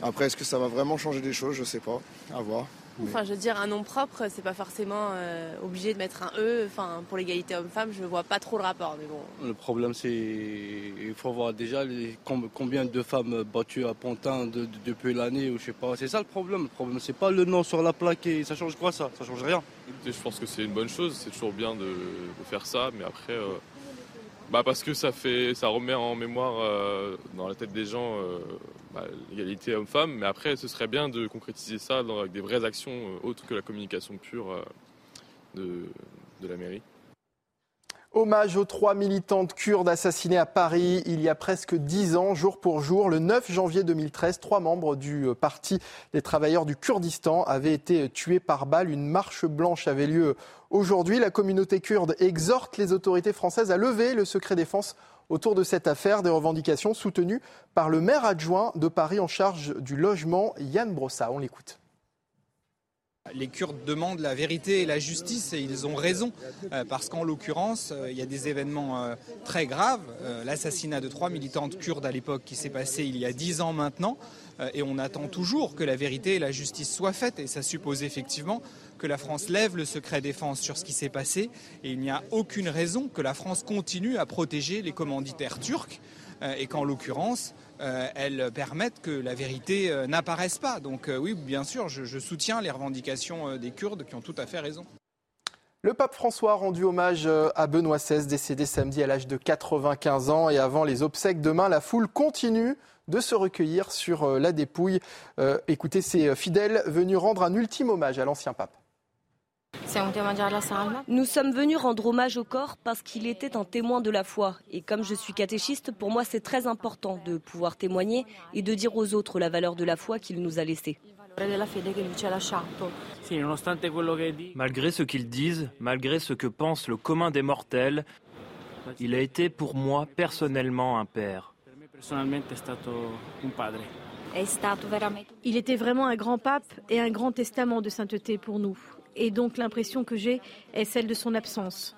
Après, est-ce que ça va vraiment changer des choses? Je sais pas. À voir. Enfin, je veux dire, un nom propre, c'est pas forcément euh, obligé de mettre un E. Enfin, pour l'égalité homme-femme, je vois pas trop le rapport. Mais bon. Le problème, c'est il faut voir déjà les, combien de femmes battues à Pantin depuis l'année ou je sais pas. C'est ça le problème. Le problème, c'est pas le nom sur la plaque et ça change quoi ça? Ça change rien. je pense que c'est une bonne chose. C'est toujours bien de, faire ça, mais après. Euh, bah parce que ça fait, ça remet en mémoire euh, dans la tête des gens bah, l'égalité homme-femme, mais après, ce serait bien de concrétiser ça avec des vraies actions euh, autres que la communication pure euh, de, de la mairie. Hommage aux trois militantes kurdes assassinées à Paris il y a presque dix ans, jour pour jour. Le 9 janvier 2013, trois membres du euh, Parti des travailleurs du Kurdistan avaient été tués par balle. Une marche blanche avait lieu aujourd'hui. La communauté kurde exhorte les autorités françaises à lever le secret défense autour de cette affaire, des revendications soutenues par le maire adjoint de Paris en charge du logement, Yann Brossa. On l'écoute. Les Kurdes demandent la vérité et la justice et ils ont raison. Euh, parce qu'en l'occurrence, euh, il y a des événements euh, très graves. L'assassinat de trois militantes kurdes à l'époque qui s'est passé il y a dix ans maintenant. Et on attend toujours que la vérité et la justice soient faites. Et ça suppose effectivement que la France lève le secret défense sur ce qui s'est passé. Et il n'y a aucune raison que la France continue à protéger les commanditaires turcs. Et qu'en l'occurrence, euh, elles permettent que la vérité euh, n'apparaisse pas. Donc oui, bien sûr, je, soutiens les revendications des Kurdes qui ont tout à fait raison. Le pape François a rendu hommage à Benoît XVI, décédé samedi à l'âge de 95 ans. Et avant les obsèques demain, la foule continue de se recueillir sur la dépouille. écoutez ces fidèles venus rendre un ultime hommage à l'ancien pape. Nous sommes venus rendre hommage au corps parce qu'il était un témoin de la foi. Et comme je suis catéchiste, pour moi c'est très important de pouvoir témoigner et de dire aux autres la valeur de la foi qu'il nous a laissée. Malgré ce qu'ils disent, malgré ce que pense le commun des mortels, il a été pour moi personnellement un père. Il était vraiment un grand pape et un grand testament de sainteté pour nous et donc l'impression que j'ai est celle de son absence.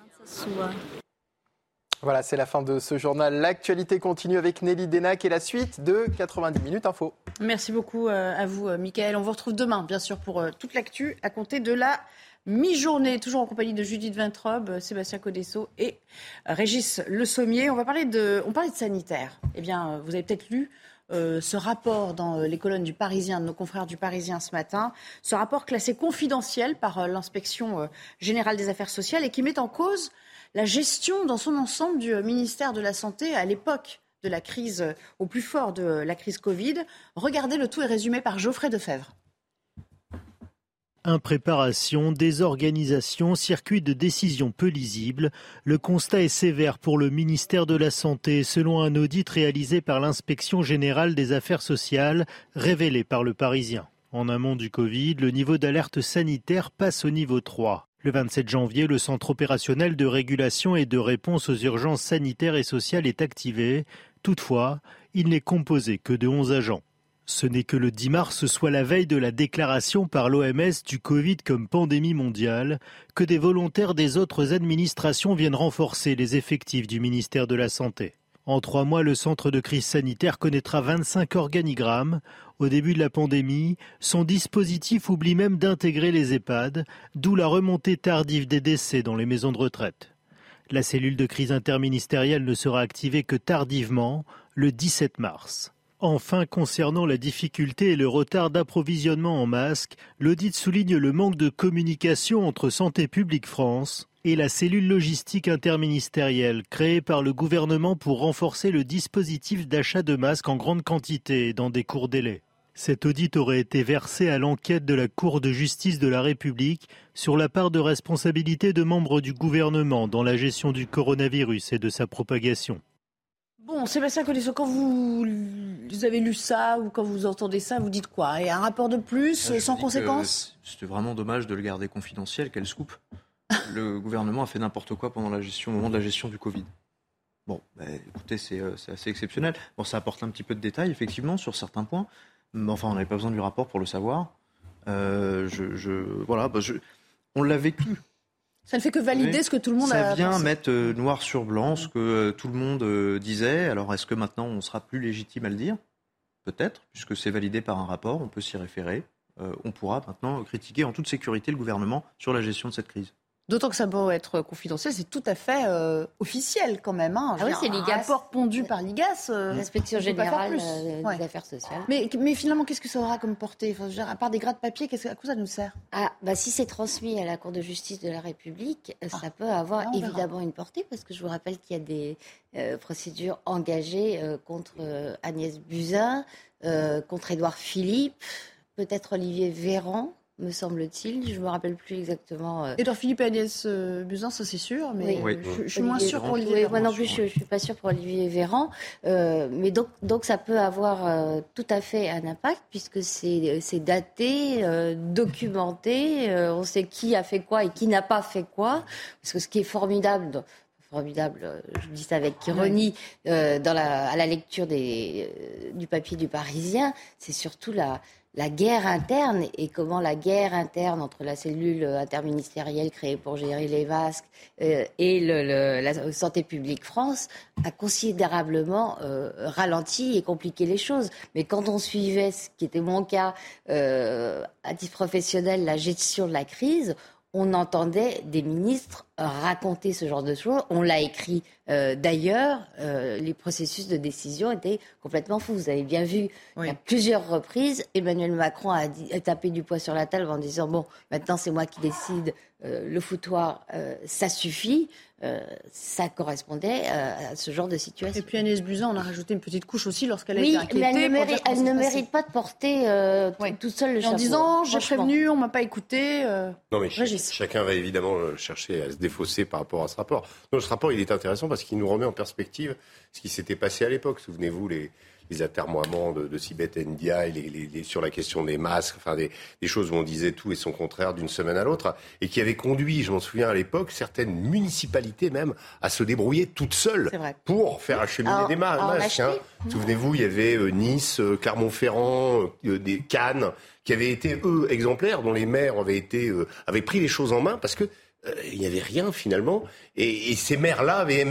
Voilà, c'est la fin de ce journal. L'actualité continue avec Nelly Denac et la suite de 90 minutes info. Merci beaucoup euh, à vous, euh, Michael. On vous retrouve demain, bien sûr, pour euh, toute l'actu à compter de la mi-journée, toujours en compagnie de Judith Vintrobe, Sébastien Codesso et Régis Le Sommier. On va parler de, on parlait de sanitaire. Eh bien, vous avez peut-être lu euh, ce rapport dans euh, les colonnes du Parisien, de nos confrères du Parisien ce matin, ce rapport classé confidentiel par euh, l'inspection générale des affaires sociales et qui met en cause la gestion dans son ensemble du ministère de la Santé à l'époque de la crise, au plus fort de la crise Covid. Regardez, le tout est résumé par Geoffrey Defebvre. Impréparation, désorganisation, circuit de décision peu lisible. Le constat est sévère pour le ministère de la Santé, selon un audit réalisé par l'inspection générale des affaires sociales, révélé par le Parisien. En amont du Covid, le niveau d'alerte sanitaire passe au niveau 3. Le 27 janvier, le centre opérationnel de régulation et de réponse aux urgences sanitaires et sociales est activé. Toutefois, il n'est composé que de 11 agents. Ce n'est que le 10 mars, soit la veille de la déclaration par l'OMS du Covid comme pandémie mondiale, que des volontaires des autres administrations viennent renforcer les effectifs du ministère de la Santé. En trois mois, le centre de crise sanitaire connaîtra 25 organigrammes. Au début de la pandémie, son dispositif oublie même d'intégrer les EHPAD, d'où la remontée tardive des décès dans les maisons de retraite. La cellule de crise interministérielle ne sera activée que tardivement, le 17 mars. Enfin, concernant la difficulté et le retard d'approvisionnement en masques, l'audit souligne le manque de communication entre Santé publique France et la cellule logistique interministérielle créée par le gouvernement pour renforcer le dispositif d'achat de masques en grande quantité dans des courts délais. Cet audit aurait été versé à l'enquête de la Cour de justice de la République sur la part de responsabilité de membres du gouvernement dans la gestion du coronavirus et de sa propagation. Bon, Sébastien Colisso, quand vous, avez lu ça ou quand vous entendez ça, vous dites quoi? Et un rapport de plus, ah, sans conséquence? C'était vraiment dommage de le garder confidentiel. Quel scoop Le gouvernement a fait n'importe quoi pendant la gestion, au moment de la gestion du Covid. Bon, bah, écoutez, euh, c'est assez exceptionnel. Bon, ça apporte un petit peu de détails, effectivement, sur certains points. Mais enfin, on n'avait pas besoin du rapport pour le savoir. Euh, je, voilà, bah, on l'a vécu. Ça ne fait que valider ce que tout le monde a a. Ça vient mettre euh, noir sur blanc ce que euh, tout le monde euh, disait. Alors, est-ce que maintenant on sera plus légitime à le dire? Peut-être, puisque c'est validé par un rapport, on peut s'y référer. on pourra maintenant critiquer en toute sécurité le gouvernement sur la gestion de cette crise. D'autant que ça peut être confidentiel, c'est tout à fait euh, officiel quand même. Hein. Ah oui, c'est l'IGAS. Un rapport pondu par l'IGAS. Euh, L'inspection générale euh, des affaires sociales. Mais, mais finalement, qu'est-ce que ça aura comme portée? Enfin, À part des gras de papier, à quoi ça nous sert? Ah, bah, Si c'est transmis à la Cour de justice de la République, ah. ça peut avoir évidemment une portée, parce que je vous rappelle qu'il y a des procédures engagées contre Agnès Buzyn, contre Édouard Philippe, peut-être Olivier Véran me semble-t-il. Je ne me rappelle plus exactement. Euh... Edouard Philippe et Agnès euh, Buzyn, ça c'est sûr, mais Je, suis moins sûre pour Olivier Véran. Moi non plus, je ne suis pas sûre pour Olivier Véran. Euh, mais donc, donc ça peut avoir euh, tout à fait un impact, puisque c'est daté, documenté, on sait qui a fait quoi et qui n'a pas fait quoi. Parce que ce qui est formidable formidable, je dis ça avec ironie, dans la, à la lecture des, du papier du Parisien, c'est surtout la, la guerre interne et comment la guerre interne entre la cellule interministérielle créée pour gérer les masques euh, et la Santé publique France a considérablement euh, ralenti et compliqué les choses. Mais quand on suivait, ce qui était mon cas, euh, à titre professionnel, la gestion de la crise, on entendait des ministres raconter ce genre de choses. On l'a écrit euh, d'ailleurs. Euh, les processus de décision étaient complètement fous. Vous avez bien vu oui. qu'à plusieurs reprises, Emmanuel Macron a, a, tapé du poing sur la table en disant bon, maintenant c'est moi qui décide. Euh, le foutoir, ça suffit. Ça correspondait à ce genre de situation. Et puis Agnès Buzyn, on a rajouté une petite couche aussi lorsqu'elle a oui, été inquiétée. mais elle ne, mérite, elle ne mérite pas de porter oui. toute seule le chapeau. En disant, j'ai prévenu, on m'a pas écouté. non mais chacun va évidemment chercher à se défausser par rapport à ce rapport. Donc, ce rapport, il est intéressant parce qu'il nous remet en perspective ce qui s'était passé à l'époque. Souvenez-vous, les, les atermoiements de, de Sibeth Ndiaye les, les, les, sur la question des masques, enfin des, des, choses où on disait tout et son contraire d'une semaine à l'autre, et qui avait conduit, je m'en souviens à l'époque, certaines municipalités même à se débrouiller toutes seules pour faire acheminer alors, des masques. Hein. Souvenez-vous, il y avait euh, Nice, euh, Clermont-Ferrand, euh, des Cannes, qui avaient été eux exemplaires, dont les maires avaient été euh, avaient pris les choses en main parce que euh, il n'y avait rien finalement. Et, ces maires-là avaient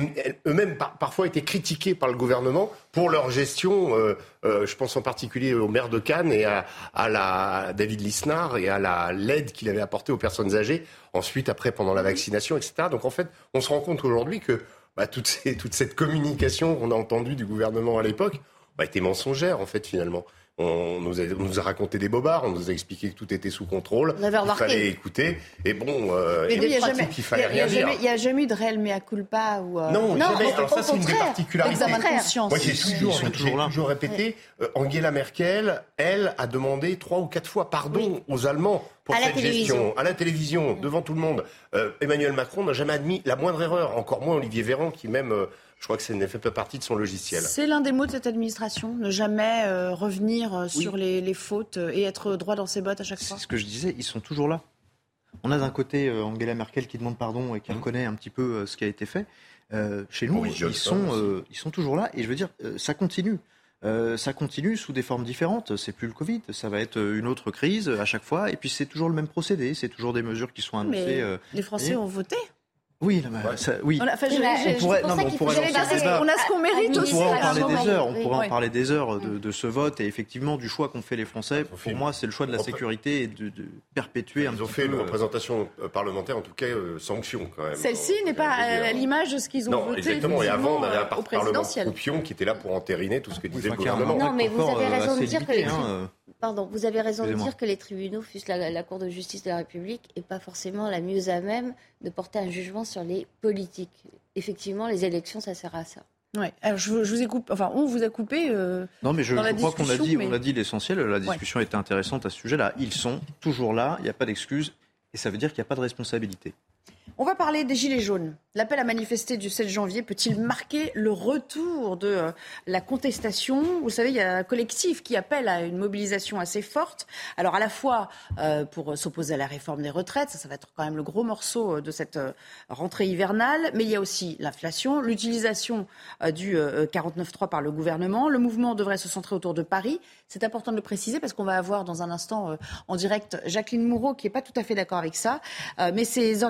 eux-mêmes par, parfois été critiqués par le gouvernement pour leur gestion. Euh, euh, je pense en particulier au maire de Cannes et à, la David Lisnard et à la l'aide qu'il avait apportée aux personnes âgées. Ensuite, après, pendant la vaccination, etc. Donc en fait, on se rend compte aujourd'hui que bah, toute cette communication qu'on a entendue du gouvernement à l'époque bah, était mensongère en fait finalement. On nous, a, on nous, a, raconté des bobards, on nous a expliqué que tout était sous contrôle. On avait remarqué. Il fallait écouter. Et bon, euh, il n'y a, jamais, il y a jamais eu de réel mea culpa ou. Euh... Non, non, jamais. Alors ça, c'est une des particularités. De conscience. Moi, j'ai toujours, toujours, toujours, répété. Euh, Angela Merkel, elle, a demandé trois ou quatre fois pardon oui. aux Allemands pour à cette gestion, à la télévision, devant tout le monde. Euh, Emmanuel Macron n'a jamais admis la moindre erreur, encore moins Olivier Véran, qui même euh, je crois que ça ne fait pas partie de son logiciel. C'est l'un des mots de cette administration, ne jamais euh, revenir euh, sur oui. les, les, fautes euh, et être droit dans ses bottes à chaque fois. C'est ce que je disais, ils sont toujours là. On a d'un côté euh, Angela Merkel qui demande pardon et qui mmh. reconnaît un petit peu ce qui a été fait. chez nous, ils, sont, ils sont toujours là et je veux dire, ça continue. Euh, ça continue sous des formes différentes. C'est plus le Covid, ça va être une autre crise à chaque fois. Et puis c'est toujours le même procédé. C'est toujours des mesures qui sont annoncées. Mais les Français et... ont voté. Oui, non, mais ça, oui. On a, enfin, je, on pourrait, non, on pourrait on a ce qu'on mérite on aussi. Pourrait en parler des heures, on pourrait en parler des heures de, de, ce vote et effectivement du choix qu'ont fait les Français. Pour moi, c'est le choix de la sécurité et de, de perpétuer un Ils ont fait une représentation parlementaire, en tout cas euh, sanction quand même. Celle-ci n'est pas à l'image de ce qu'ils ont non, voté. Exactement. Et avant, on avait un parlement croupion qui était là pour entériner tout ce que disait le gouvernement. Non, mais vous avez raison de dire que les Pardon, vous avez raison de dire que les tribunaux, fût la, la, Cour de justice de la République, n'est pas forcément la mieux à même de porter un jugement sur les politiques. Effectivement, les élections, ça sert à ça. Ouais. Alors je, je, vous ai coupé, enfin on vous a coupé. Euh, non, mais je, dans je la crois qu'on a dit, mais... on a dit l'essentiel. La discussion ouais. était intéressante à ce sujet-là. Ils sont toujours là. Il n'y a pas d'excuses et ça veut dire qu'il n'y a pas de responsabilité. On va parler des Gilets jaunes. L'appel à manifester du 7 janvier peut-il marquer le retour de euh, la contestation? Vous savez, il y a un collectif qui appelle à une mobilisation assez forte. Alors à la fois euh, pour s'opposer à la réforme des retraites, ça, va être quand même le gros morceau de cette euh, rentrée hivernale, mais il y a aussi l'inflation, l'utilisation euh, du 49.3 par le gouvernement. Le mouvement devrait se centrer autour de Paris. C'est important de le préciser parce qu'on va avoir dans un instant en direct Jacqueline Moureau qui n'est pas tout à fait d'accord avec ça. mais ces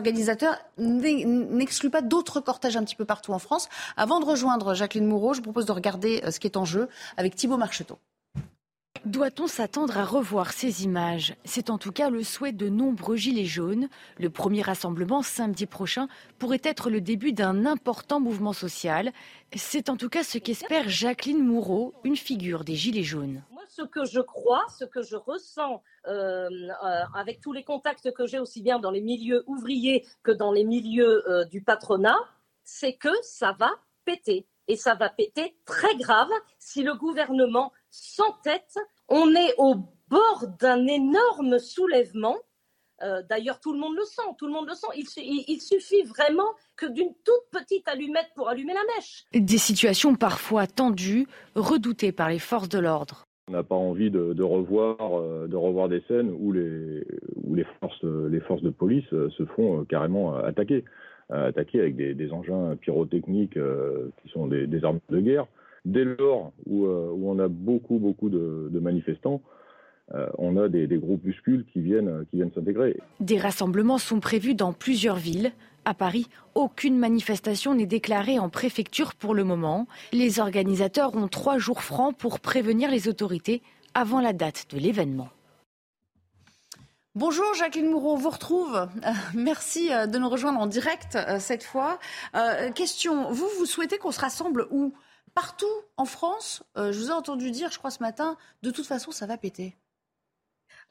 n'excluent pas d'autres cortèges un petit peu partout en France. Avant de rejoindre Jacqueline Moureau, je vous propose de regarder ce qui est en jeu avec Thibault Marcheteau. Doit-on s'attendre à revoir ces images? C'est en tout cas le souhait de nombreux Gilets jaunes. Le premier rassemblement samedi prochain pourrait être le début d'un important mouvement social. C'est en tout cas ce qu'espère Jacqueline Moureau, une figure des Gilets jaunes. Ce que je crois, ce que je ressens euh, euh, avec tous les contacts que j'ai aussi bien dans les milieux ouvriers que dans les milieux euh, du patronat, c'est que ça va péter. Et ça va péter très grave si le gouvernement s'entête on est au bord d'un énorme soulèvement. D'ailleurs, tout le monde le sent, tout le monde le sent. Il, suffit vraiment que d'une toute petite allumette pour allumer la mèche. Des situations parfois tendues, redoutées par les forces de l'ordre. On n'a pas envie de, revoir, euh, de revoir des scènes où les, forces, les forces de police euh, se font carrément attaquer, attaquer avec des, engins pyrotechniques qui sont des armes de guerre. Dès lors où, euh, on a beaucoup, beaucoup de, manifestants, euh, on a des, des, groupuscules qui viennent, qui viennent s'intégrer. Des rassemblements sont prévus dans plusieurs villes. À Paris, aucune manifestation n'est déclarée en préfecture pour le moment. Les organisateurs ont trois jours francs pour prévenir les autorités avant la date de l'événement. Bonjour Jacqueline Moureau, on vous retrouve. Euh, merci de nous rejoindre en direct cette fois. question, vous, vous souhaitez qu'on se rassemble où? Partout en France, euh, je vous ai entendu dire, je crois ce matin, de toute façon, ça va péter.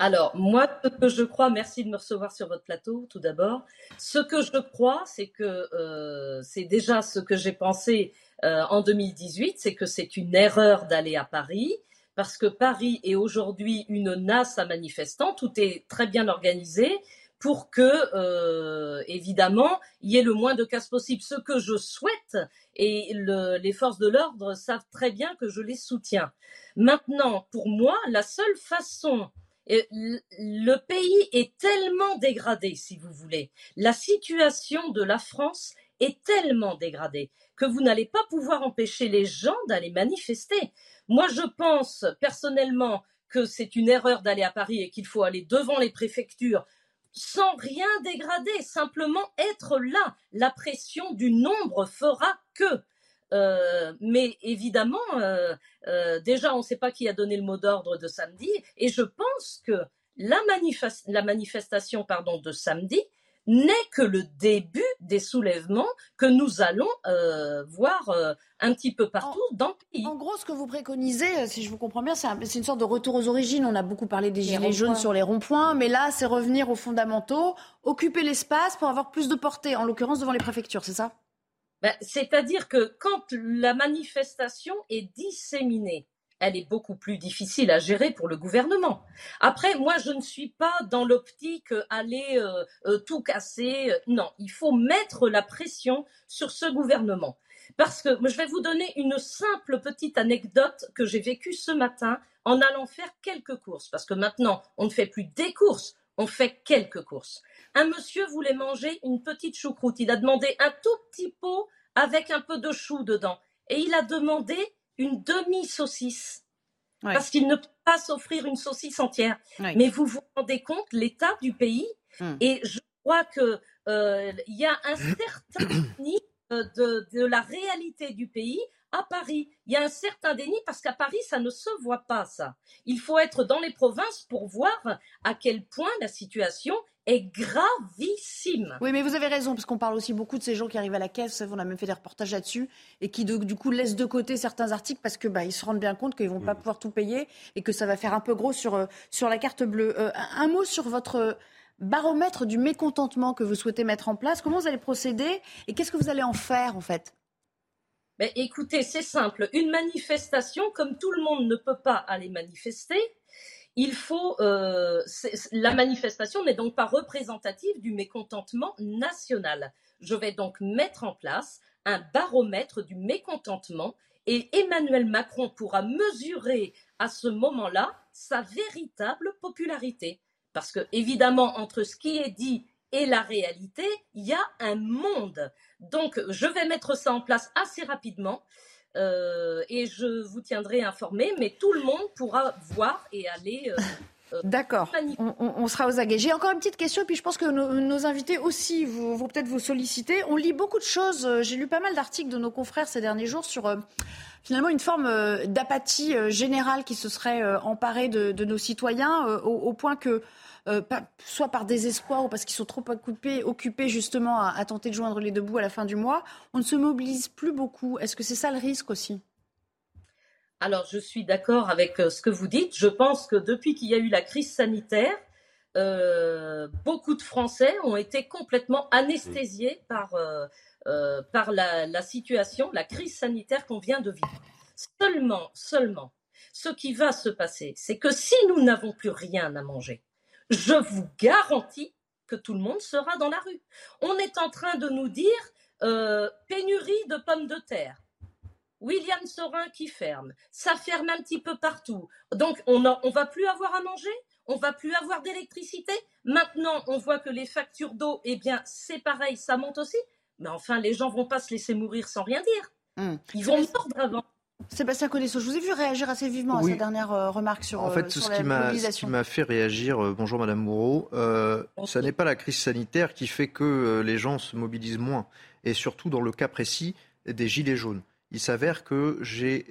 Alors, moi, ce que je crois, merci de me recevoir sur votre plateau, tout d'abord. Ce que je crois, c'est que euh, c'est déjà ce que j'ai pensé euh, en 2018, c'est que c'est une erreur d'aller à Paris, parce que Paris est aujourd'hui une nasse à manifestants, tout est très bien organisé pour que, évidemment, il y ait le moins de casse possible. Ce que je souhaite, et les forces de l'ordre savent très bien que je les soutiens. Maintenant, pour moi, la seule façon le pays est tellement dégradé, si vous voulez. La situation de la France est tellement dégradée que vous n'allez pas pouvoir empêcher les gens d'aller manifester. Moi, je pense personnellement que c'est une erreur d'aller à Paris et qu'il faut aller devant les préfectures sans rien dégrader, simplement être là. La pression du nombre fera que. Euh, mais évidemment, euh, euh, déjà, on ne sait pas qui a donné le mot d'ordre de samedi, et je pense que la, la manifestation pardon, de samedi n'est que le début des soulèvements que nous allons euh, voir euh, un petit peu partout dans le pays. En gros, ce que vous préconisez, si je vous comprends bien, c'est une sorte de retour aux origines. On a beaucoup parlé des gilets jaunes sur les ronds-points, mais là, c'est revenir aux fondamentaux, occuper l'espace pour avoir plus de portée, en l'occurrence devant les préfectures, c'est ça? Ben, C'est-à-dire que quand la manifestation est disséminée, elle est beaucoup plus difficile à gérer pour le gouvernement. Après, moi, je ne suis pas dans l'optique euh, aller euh, euh, tout casser. Non, il faut mettre la pression sur ce gouvernement. Parce que je vais vous donner une simple petite anecdote que j'ai vécue ce matin en allant faire quelques courses. Parce que maintenant, on ne fait plus des courses, on fait quelques courses. Un monsieur voulait manger une petite choucroute. Il a demandé un tout petit pot avec un peu de chou dedans. Et il a demandé une demi-saucisse. Parce qu'il ne peut pas s'offrir une saucisse entière. Mais vous vous rendez compte l'état du pays hmm. Et je crois qu'il euh, y a un certain de, de, la réalité du pays à Paris. Il y a un certain déni parce qu'à Paris, ça ne se voit pas, ça. Il faut être dans les provinces pour voir à quel point la situation est gravissime. Oui, mais vous avez raison, parce qu'on parle aussi beaucoup de ces gens qui arrivent à la caisse, on a même fait des reportages là-dessus, et qui du coup laissent de côté certains articles parce que bah, ils se rendent bien compte qu'ils vont pas mmh. pouvoir tout payer et que ça va faire un peu gros sur, euh, sur la carte bleue. Euh, un mot sur votre baromètre du mécontentement que vous souhaitez mettre en place. Comment vous allez procéder et qu'est-ce que vous allez en faire en fait? Ben, écoutez, c'est simple. Une manifestation, comme tout le monde ne peut pas aller manifester, il faut euh, la manifestation n'est donc pas représentative du mécontentement national. Je vais donc mettre en place un baromètre du mécontentement et Emmanuel Macron pourra mesurer à ce moment-là sa véritable popularité. Parce que, évidemment, entre ce qui est dit et la réalité, il y a un monde. Donc, je vais mettre ça en place assez rapidement. Euh, et je vous tiendrai informé, mais tout le monde pourra voir et aller. Euh, euh, D'accord, on, sera aux aguets. J'ai encore une petite question, puis je pense que nos, invités aussi vont, peut-être vous solliciter. On lit beaucoup de choses, j'ai lu pas mal d'articles de nos confrères ces derniers jours sur finalement une forme d'apathie générale qui se serait emparée de, nos citoyens au, point que soit par désespoir ou parce qu'ils sont trop occupés, occupés justement à, tenter de joindre les deux bouts à la fin du mois, on ne se mobilise plus beaucoup. Est-ce que c'est ça le risque aussi? Alors, je suis d'accord avec ce que vous dites. Je pense que depuis qu'il y a eu la crise sanitaire, euh, beaucoup de Français ont été complètement anesthésiés par, euh, euh, par la, situation, la crise sanitaire qu'on vient de vivre. Seulement, seulement, ce qui va se passer, c'est que si nous n'avons plus rien à manger, je vous garantis que tout le monde sera dans la rue. On est en train de nous dire pénurie de pommes de terre. William Sorin qui ferme, ça ferme un petit peu partout. Donc on ne on va plus avoir à manger on va plus avoir d'électricité. Maintenant, on voit que les factures d'eau, eh bien, c'est pareil, ça monte aussi. Mais enfin, les gens vont pas se laisser mourir sans rien dire. Hmm. Ils vont mordre avant. Sébastien Conesso, je vous ai vu réagir assez vivement à sa dernière euh, remarque sur, en fait, euh, ce, qui m'a fait réagir, euh, bonjour Madame Moreau, ce n'est pas la crise sanitaire qui fait que les gens se mobilisent moins, et surtout dans le cas précis des gilets jaunes. Il s'avère que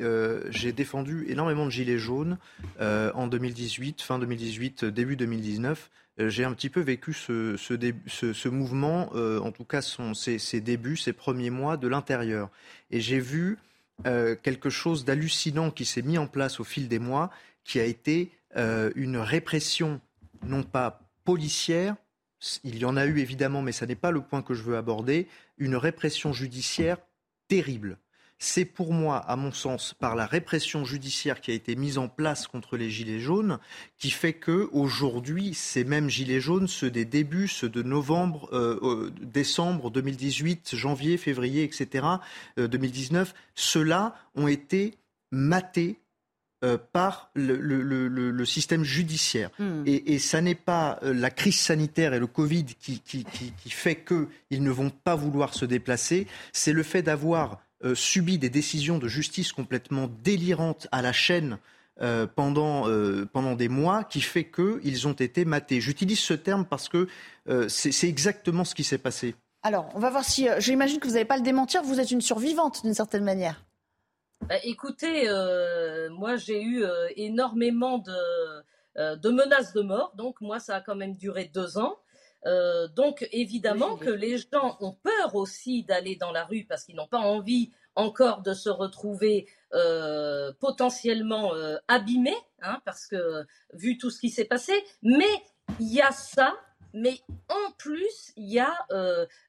euh, j'ai défendu énormément de gilets jaunes euh, en 2018, fin 2018, début 2019. Euh, j'ai un petit peu vécu ce, ce, mouvement, en tout cas son, ses, débuts, ses premiers mois de l'intérieur. Et j'ai vu quelque chose d'hallucinant qui s'est mis en place au fil des mois, qui a été une répression non pas policière, il y en a eu évidemment, mais ce n'est pas le point que je veux aborder, une répression judiciaire terrible. C'est pour moi, à mon sens, par la répression judiciaire qui a été mise en place contre les gilets jaunes, qui fait que aujourd'hui, ces mêmes gilets jaunes, ceux des débuts, ceux de novembre, euh, euh, décembre 2018, janvier, février, etc., 2019, euh, ceux-là ont été matés par le, système judiciaire. Hmm. Et, ça n'est pas la crise sanitaire et le Covid qui, qui, qui fait qu'ils ne vont pas vouloir se déplacer, c'est le fait d'avoir euh, subi des décisions de justice complètement délirantes à la chaîne euh, pendant, euh, pendant des mois qui fait qu'ils ont été matés. J'utilise ce terme parce que c'est exactement ce qui s'est passé. Alors, on va voir si. J'imagine que vous n'allez pas le démentir, vous êtes une survivante d'une certaine manière. Bah, écoutez, moi j'ai eu énormément de, de menaces de mort, donc moi ça a quand même duré deux ans. Euh, donc évidemment que les gens ont peur aussi d'aller dans la rue parce qu'ils n'ont pas envie encore de se retrouver euh, potentiellement euh, abîmés, hein, parce que vu tout ce qui s'est passé, mais il y a ça, mais en plus il y a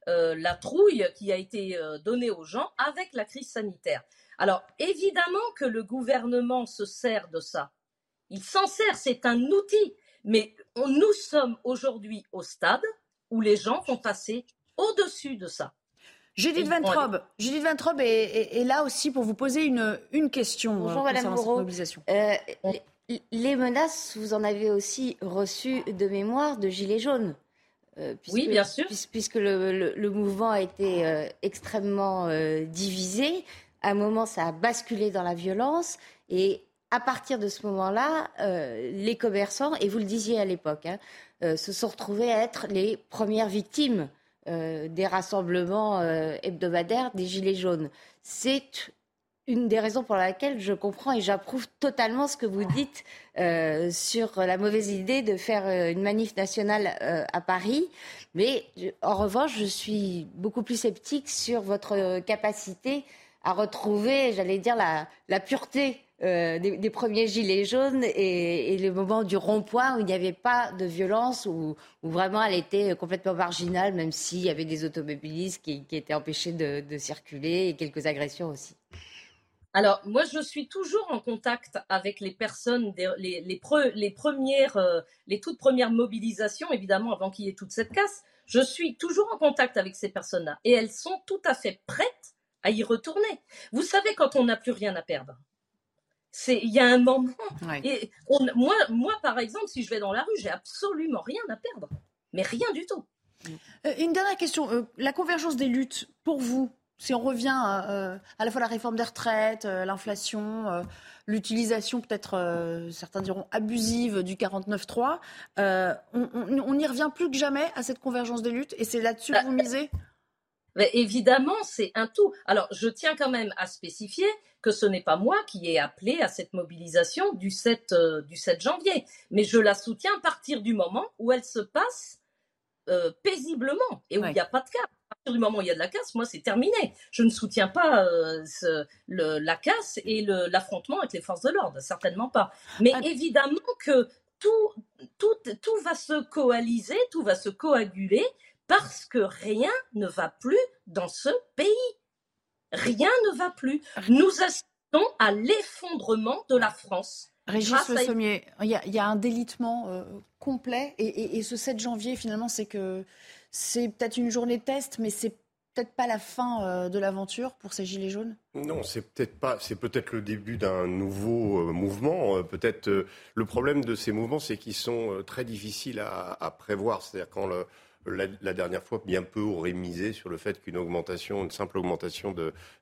la trouille qui a été donnée aux gens avec la crise sanitaire. Alors évidemment que le gouvernement se sert de ça. Il s'en sert, c'est un outil. Mais nous sommes aujourd'hui au stade où les gens vont passer au-dessus de ça. Judith Ventrobe, Judith Ventrobe est, là aussi pour vous poser une, une question. Bonjour euh, Madame Moreau. Euh, les, menaces, vous en avez aussi reçues de mémoire de Gilets jaunes. Euh, oui, bien sûr. Puisque le, mouvement a été extrêmement divisé. À un moment, ça a basculé dans la violence. Et à partir de ce moment-là, euh, les commerçants, et vous le disiez à l'époque, hein, euh, se sont retrouvés à être les premières victimes euh, des rassemblements hebdomadaires des Gilets jaunes. C'est une des raisons pour laquelle je comprends et j'approuve totalement ce que vous dites sur la mauvaise idée de faire une manif nationale à Paris. Mais en revanche, je suis beaucoup plus sceptique sur votre capacité à retrouver, j'allais dire, la, la pureté euh, des, premiers gilets jaunes et, le moment du rond-point où il n'y avait pas de violence, où, vraiment elle était complètement marginale, même s'il y avait des automobilistes qui, étaient empêchés de, circuler et quelques agressions aussi. Alors, moi, je suis toujours en contact avec les personnes, les, premières, euh, les toutes premières mobilisations, évidemment, avant qu'il y ait toute cette casse. Je suis toujours en contact avec ces personnes-là et elles sont tout à fait prêtes à y retourner. Vous savez, quand on n'a plus rien à perdre, il y a un moment. Et moi, moi, par exemple, si je vais dans la rue, j'ai absolument rien à perdre, mais rien du tout. Euh, une dernière question. Euh, la convergence des luttes, pour vous, si on revient à, euh, à la fois la réforme des retraites, l'inflation, l'utilisation peut-être, certains diront, abusive du 49-3, on n'y revient plus que jamais à cette convergence des luttes et c'est là-dessus que vous misez? évidemment, c'est un tout. Alors, je tiens quand même à spécifier que ce n'est pas moi qui ai appelé à cette mobilisation du 7, euh, du 7 janvier, mais je la soutiens à partir du moment où elle se passe euh, paisiblement et où il n'y a pas de casse. À partir du moment où il y a de la casse, moi, c'est terminé. Je ne soutiens pas euh, la casse et l'affrontement avec les forces de l'ordre, certainement pas. Mais ah. évidemment que tout, tout, tout va se coaliser, tout va se coaguler parce que rien ne va plus dans ce pays. Rien ne va plus. Nous assistons à l'effondrement de la France. Régis Le Sommier, il y, a un délitement euh, complet et, ce 7 janvier, finalement, c'est que c'est peut-être une journée de test, mais c'est peut-être pas la fin euh, de l'aventure pour ces gilets jaunes? Non, c'est peut-être pas. C'est peut-être le début d'un nouveau euh, mouvement. peut-être le problème de ces mouvements, c'est qu'ils sont très difficiles à, à prévoir. C'est-à-dire quand le, la, dernière fois, bien peu auraient misé sur le fait qu'une augmentation, une simple augmentation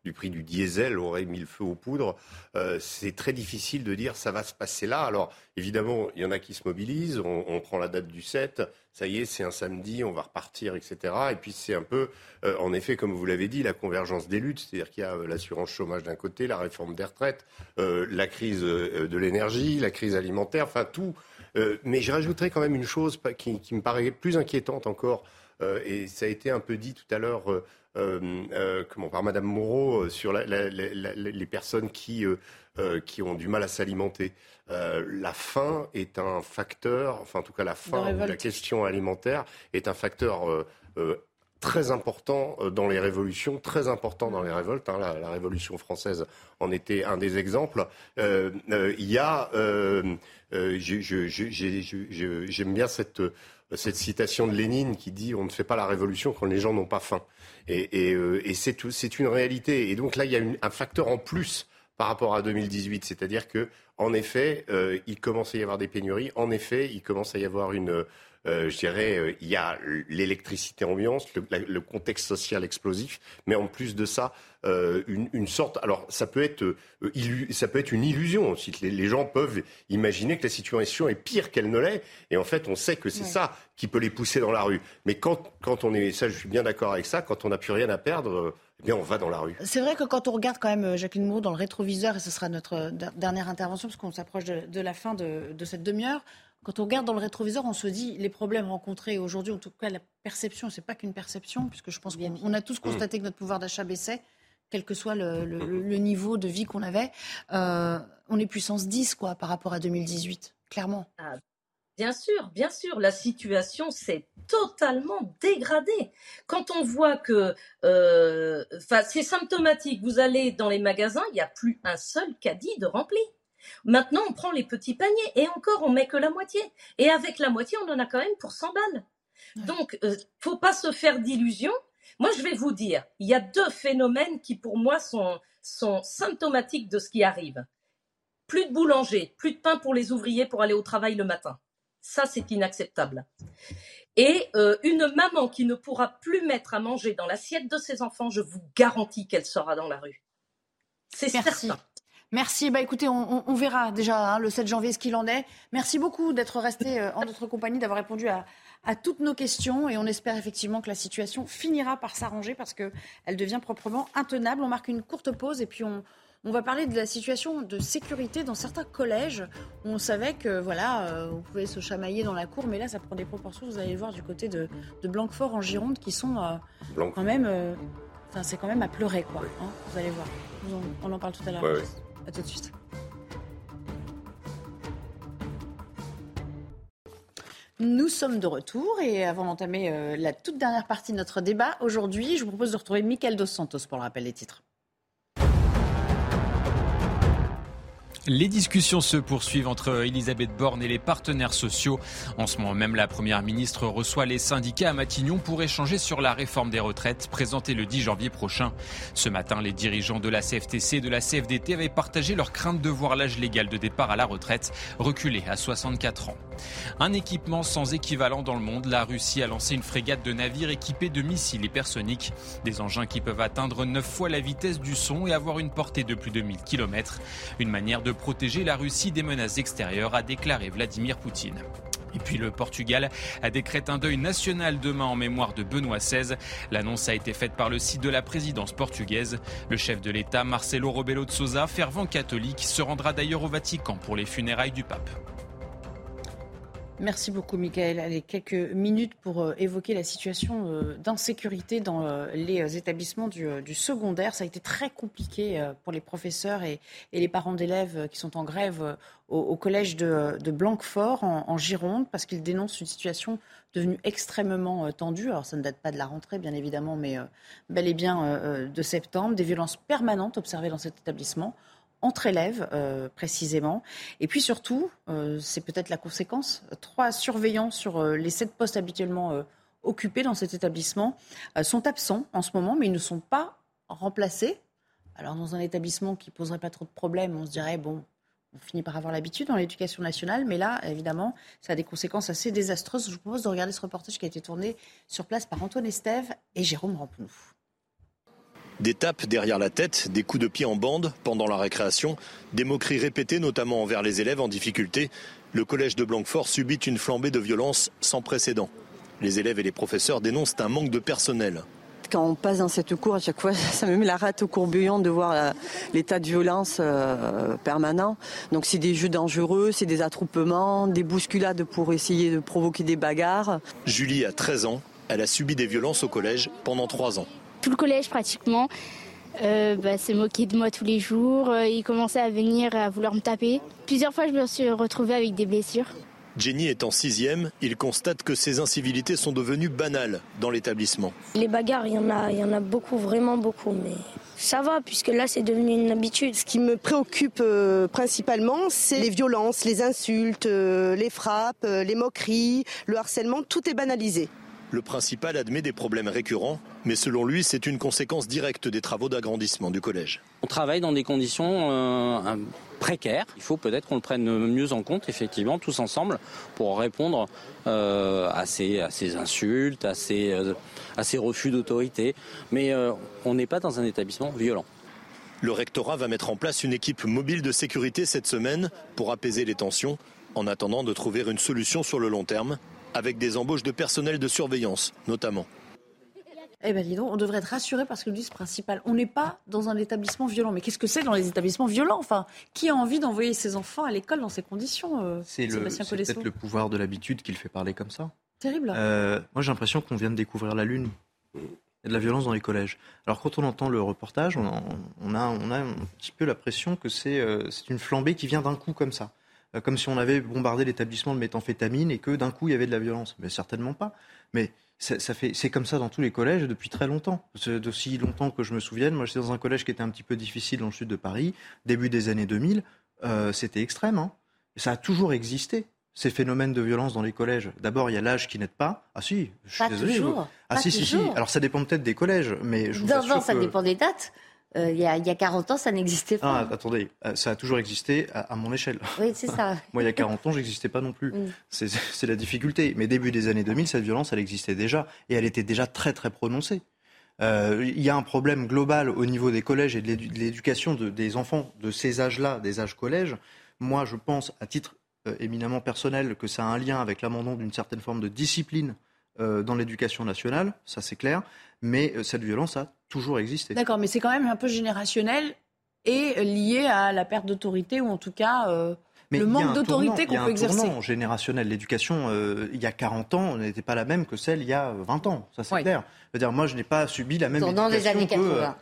du prix du diesel aurait mis le feu aux poudres. Euh, c'est très difficile de dire ça va se passer là. Alors, évidemment, il y en a qui se mobilisent. On, prend la date du 7. Ça y est, c'est un samedi, on va repartir, etc. Et puis, c'est un peu, euh, en effet, comme vous l'avez dit, la convergence des luttes. C'est-à-dire qu'il y a euh, l'assurance chômage d'un côté, la réforme des retraites, la crise de l'énergie, la crise alimentaire, enfin, tout euh, mais je rajouterais quand même une chose qui, me paraît plus inquiétante encore, euh, et ça a été un peu dit tout à l'heure euh, comment, par Madame Moreau sur les personnes qui, qui ont du mal à s'alimenter. la faim est un facteur, enfin en tout cas la faim la question alimentaire est un facteur très important dans les révolutions, très important dans les révoltes. Hein, la, Révolution française en était un des exemples. Il y a euh, j'aime bien cette, citation de Lénine qui dit on ne fait pas la révolution quand les gens n'ont pas faim. Et, euh, c'est une réalité. Et donc là, il y a un facteur en plus par rapport à 2018, c'est-à-dire que, en effet, euh, il commence à y avoir des pénuries. En effet, il commence à y avoir une euh, je dirais, euh, il y a l'électricité ambiance, le, contexte social explosif, mais en plus de ça, euh, une, sorte. Alors, ça peut être, ça peut être une illusion aussi. Les, gens peuvent imaginer que la situation est pire qu'elle ne l'est, et en fait, on sait que c'est ça qui peut les pousser dans la rue. Mais quand, quand on est, ça, je suis bien d'accord avec ça, quand on n'a plus rien à perdre. Eh bien, on va dans la rue. C'est vrai que quand on regarde quand même Jacqueline Moreau dans le rétroviseur, et ce sera notre dernière intervention parce qu'on s'approche de, la fin de, de cette demi-heure, quand on regarde dans le rétroviseur, on se dit les problèmes rencontrés aujourd'hui, en tout cas la perception, c'est pas qu'une perception, puisque je pense qu'on a tous constaté que notre pouvoir d'achat baissait, quel que soit le, niveau de vie qu'on avait. Euh, on est puissance 10 quoi, par rapport à 2018, clairement. Ah, bien sûr, bien sûr, la situation s'est totalement dégradée. Quand on voit que euh, c'est symptomatique, vous allez dans les magasins, il n'y a plus un seul caddie de rempli. Maintenant, on prend les petits paniers et encore, on met que la moitié. Et avec la moitié, on en a quand même pour 100 balles. Donc, euh, faut pas se faire d'illusions. Moi, je vais vous dire, il y a deux phénomènes qui, pour moi, sont, sont symptomatiques de ce qui arrive. Plus de boulanger, plus de pain pour les ouvriers pour aller au travail le matin. Ça, c'est inacceptable. Et euh, une maman qui ne pourra plus mettre à manger dans l'assiette de ses enfants, je vous garantis qu'elle sera dans la rue. C'est certain. Merci. Bah écoutez, on, verra déjà hein, le 7 janvier ce qu'il en est. Merci beaucoup d'être resté euh, en notre compagnie, d'avoir répondu à, toutes nos questions et on espère effectivement que la situation finira par s'arranger parce qu'elle devient proprement intenable. On marque une courte pause et puis on, va parler de la situation de sécurité dans certains collèges. On savait que voilà, euh, on pouvait se chamailler dans la cour, mais là ça prend des proportions. Vous allez le voir du côté de, Blanquefort en Gironde qui sont euh, quand même, enfin c'est quand même à pleurer quoi. Hein, vous allez voir. On, en parle tout à l'heure. A tout de suite. Nous sommes de retour et avant d'entamer euh, la toute dernière partie de notre débat, aujourd'hui, je vous propose de retrouver Michael Dos Santos pour le rappel des titres. Les discussions se poursuivent entre Elisabeth Borne et les partenaires sociaux. En ce moment même, la Première ministre reçoit les syndicats à Matignon pour échanger sur la réforme des retraites présentée le 10 janvier prochain. Ce matin, les dirigeants de la CFTC et de la CFDT avaient partagé leur crainte de voir l'âge légal de départ à la retraite reculer à 64 ans. Un équipement sans équivalent dans le monde, la Russie a lancé une frégate de navires équipés de missiles hypersoniques, des engins qui peuvent atteindre 9 fois la vitesse du son et avoir une portée de plus de 1000 km. Une manière de protéger la Russie des menaces extérieures, a déclaré Vladimir Poutine. Et puis le Portugal a décrété un deuil national demain en mémoire de Benoît XVI. L'annonce a été faite par le site de la présidence portugaise. Le chef de l'État, Marcelo Rebelo de Sousa, fervent catholique, se rendra d'ailleurs au Vatican pour les funérailles du pape. Merci beaucoup, Michael. Allez, quelques minutes pour euh, évoquer la situation euh, d'insécurité dans euh, les établissements du, secondaire. Ça a été très compliqué pour les professeurs et, les parents d'élèves qui sont en grève au, collège de, Blanquefort, en, Gironde, parce qu'ils dénoncent une situation devenue extrêmement tendue. Alors, ça ne date pas de la rentrée, bien évidemment, mais bel et bien de septembre. Des violences permanentes observées dans cet établissement entre élèves euh, précisément. Et puis surtout, euh, c'est peut-être la conséquence, trois surveillants sur euh, les sept postes habituellement occupés dans cet établissement sont absents en ce moment, mais ils ne sont pas remplacés. Alors dans un établissement qui poserait pas trop de problèmes, on se dirait, bon, on finit par avoir l'habitude dans l'éducation nationale, mais là, évidemment, ça a des conséquences assez désastreuses. Je vous propose de regarder ce reportage qui a été tourné sur place par Antoine Estève et Jérôme Ramponou. Des tapes derrière la tête, des coups de pied en bande pendant la récréation, des moqueries répétées notamment envers les élèves en difficulté. Le collège de Blanquefort subit une flambée de violence sans précédent. Les élèves et les professeurs dénoncent un manque de personnel. Quand on passe dans cette cour, à chaque fois, ça me met la rate au courbillon de voir l'état de violence euh, permanent. Donc c'est des jeux dangereux, c'est des attroupements, des bousculades pour essayer de provoquer des bagarres. Julie a 13 ans. Elle a subi des violences au collège pendant 3 ans. Tout le collège pratiquement euh, bah, s'est moqué de moi tous les jours. Euh, il commençait à venir à vouloir me taper. Plusieurs fois, je me suis retrouvée avec des blessures. Jenny est en sixième. Il constate que ces incivilités sont devenues banales dans l'établissement. Les bagarres, il y en a, il y en a beaucoup, vraiment beaucoup, mais ça va puisque là c'est devenu une habitude. Ce qui me préoccupe euh, principalement, c'est les violences, les insultes, euh, les frappes, les moqueries, le harcèlement. Tout est banalisé. Le principal admet des problèmes récurrents, mais selon lui, c'est une conséquence directe des travaux d'agrandissement du collège. On travaille dans des conditions euh, précaires. Il faut peut-être qu'on le prenne mieux en compte, effectivement, tous ensemble, pour répondre euh, à, ces, insultes, à ces, euh, à ces refus d'autorité. Mais on n'est pas dans un établissement violent. Le rectorat va mettre en place une équipe mobile de sécurité cette semaine pour apaiser les tensions, en attendant de trouver une solution sur le long terme avec des embauches de personnel de surveillance notamment. Eh bien, dis donc, on devrait être rassuré parce que le ce principal. On n'est pas dans un établissement violent. Mais qu'est-ce que c'est dans les établissements violents? Enfin, qui a envie d'envoyer ses enfants à l'école dans ces conditions euh, C'est peut-être le pouvoir de l'habitude qui le fait parler comme ça. Terrible. Euh, moi, j'ai l'impression qu'on vient de découvrir la Lune. Il y a de la violence dans les collèges. Alors, quand on entend le reportage, on, a, on a un petit peu l'impression que euh, c'est une flambée qui vient d'un coup comme ça. Euh, comme si on avait bombardé l'établissement de méthamphétamine et que d'un coup il y avait de la violence. Mais certainement pas. Mais ça, fait, c'est comme ça dans tous les collèges depuis très longtemps. D'aussi longtemps que je me souvienne, moi j'étais dans un collège qui était un petit peu difficile dans le sud de Paris, début des années 2000, euh, c'était extrême. Hein. Ça a toujours existé ces phénomènes de violence dans les collèges. D'abord, il y a l'âge qui n'aide pas. Ah si, je suis désolé. Toujours. Ah si, si, si. Alors ça dépend peut-être des collèges, mais je vous non, non, ça dépend des dates. Euh, il, y a, il, y a, 40 ans, ça n'existait pas. Ah, attendez, euh, ça a toujours existé à, mon échelle. Oui, c'est ça. Moi, il y a 40 ans, j'existais pas non plus. C'est la difficulté. Mais début des années 2000, cette violence, elle existait déjà. Et elle était déjà très, très prononcée. Euh, il y a un problème global au niveau des collèges et de l'éducation de, des enfants de ces âges-là, des âges collèges. Moi, je pense, à titre éminemment personnel, que ça a un lien avec l'abandon d'une certaine forme de discipline dans l'éducation nationale, ça c'est clair mais euh, cette violence a toujours existé. D'accord, mais c'est quand même un peu générationnel et lié à la perte d'autorité, ou en tout cas euh, le manque d'autorité qu'on peut exercer. Il y a un tournant générationnel. L'éducation, euh, il y a 40 ans, n'était pas la même que celle il y a 20 ans, ça c'est clair. dire moi, je n'ai pas subi la même Tournant des années 80.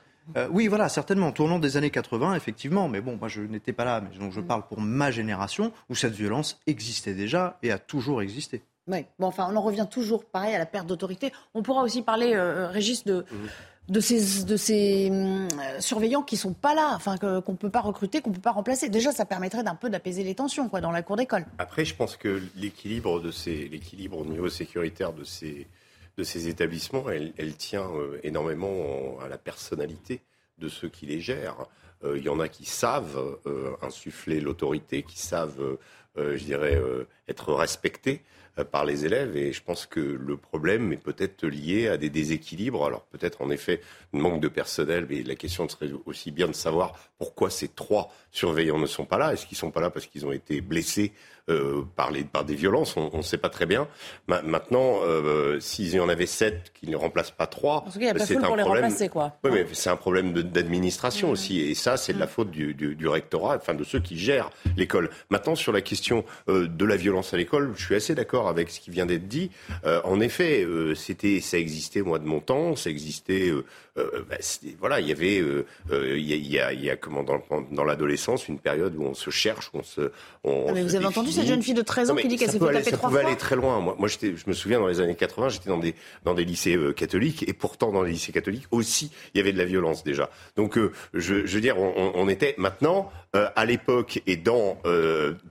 oui, voilà, certainement. Tournant des années 80, effectivement. Mais bon, moi, je n'étais pas là. Mais donc, je mm. parle pour ma génération où cette violence existait déjà et a toujours existé. Oui, bon, enfin, on en revient toujours, pareil, à la perte d'autorité. On pourra aussi parler, euh, euh Régis, de, mhm. de ces, de ces euh, surveillants qui sont pas là, enfin, qu'on ne peut pas recruter, qu'on ne peut pas remplacer. Déjà, ça permettrait d'un peu d'apaiser les tensions, quoi, dans la cour d'école. Après, je pense que l'équilibre de ces, l'équilibre au niveau sécuritaire de ces, de ces établissements, elle, elle tient euh, énormément à la personnalité de ceux qui les gèrent. Il y en a qui savent insuffler l'autorité, qui savent je dirais, être respectée par les élèves. Et je pense que le problème est peut-être lié à des déséquilibres. Alors peut-être en effet un manque de personnel, mais la question serait aussi bien de savoir pourquoi ces trois surveillants ne sont pas là. Est-ce qu'ils sont pas là parce qu'ils ont été blessés euh, par, les, par des violences, on ne sait pas très bien. maintenant, euh, s'il y en avait sept qui ne remplacent pas trois, c'est un problème. quoi. Oui, mais c'est un problème d'administration mmh. aussi, et ça, c'est de la faute du, du, du, rectorat, enfin de ceux qui gèrent l'école. Maintenant, sur la question euh, de la violence à l'école, je suis assez d'accord avec ce qui vient d'être dit. Euh, en effet, euh, c'était, ça existait moi de mon temps, ça existait. Bah, voilà, il y avait, il y, a, il y a comment dans, dans l'adolescence une période où on se cherche, on se. On, ah, mais vous avez entendu cette jeune fille de 13 ans qui dit qu'elle s'est fait taper trois fois. Ça aller très loin. Moi, moi je me souviens dans les années 80, j'étais dans des, dans des lycées euh, catholiques et pourtant dans les lycées catholiques aussi, il y avait de la violence déjà. Donc, euh, je, je, veux dire, on, on était maintenant euh, à l'époque et dans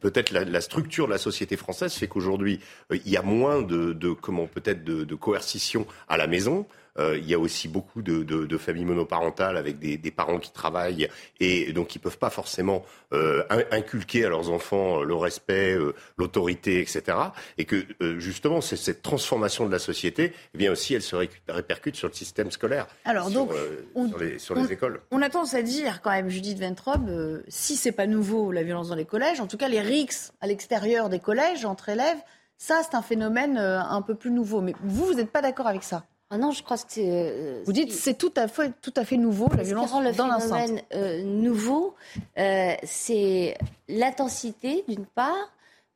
peut-être la, la, structure de la société française fait qu'aujourd'hui il y a moins de, de comment peut-être de, de coercition à la maison. Euh, il y a aussi beaucoup de, de, de familles monoparentales avec des, des, parents qui travaillent et donc qui peuvent pas forcément euh, inculquer à leurs enfants euh, le respect, euh, l'autorité, etc. Et que justement, c'est cette transformation de la société, eh bien aussi, elle se répercute sur le système scolaire. Alors sur, donc, on, sur, les, sur les, écoles. On a tendance à dire quand même, Judith Ventrobe, si c'est pas nouveau la violence dans les collèges, en tout cas les rixes à l'extérieur des collèges entre élèves, ça c'est un phénomène un peu plus nouveau. Mais vous, vous n'êtes pas d'accord avec ça? Ah non, je crois que c'est. Euh, Vous dites c'est tout à fait tout à fait nouveau la violence le dans l'enceinte. Euh, nouveau, euh, c'est l'intensité d'une part,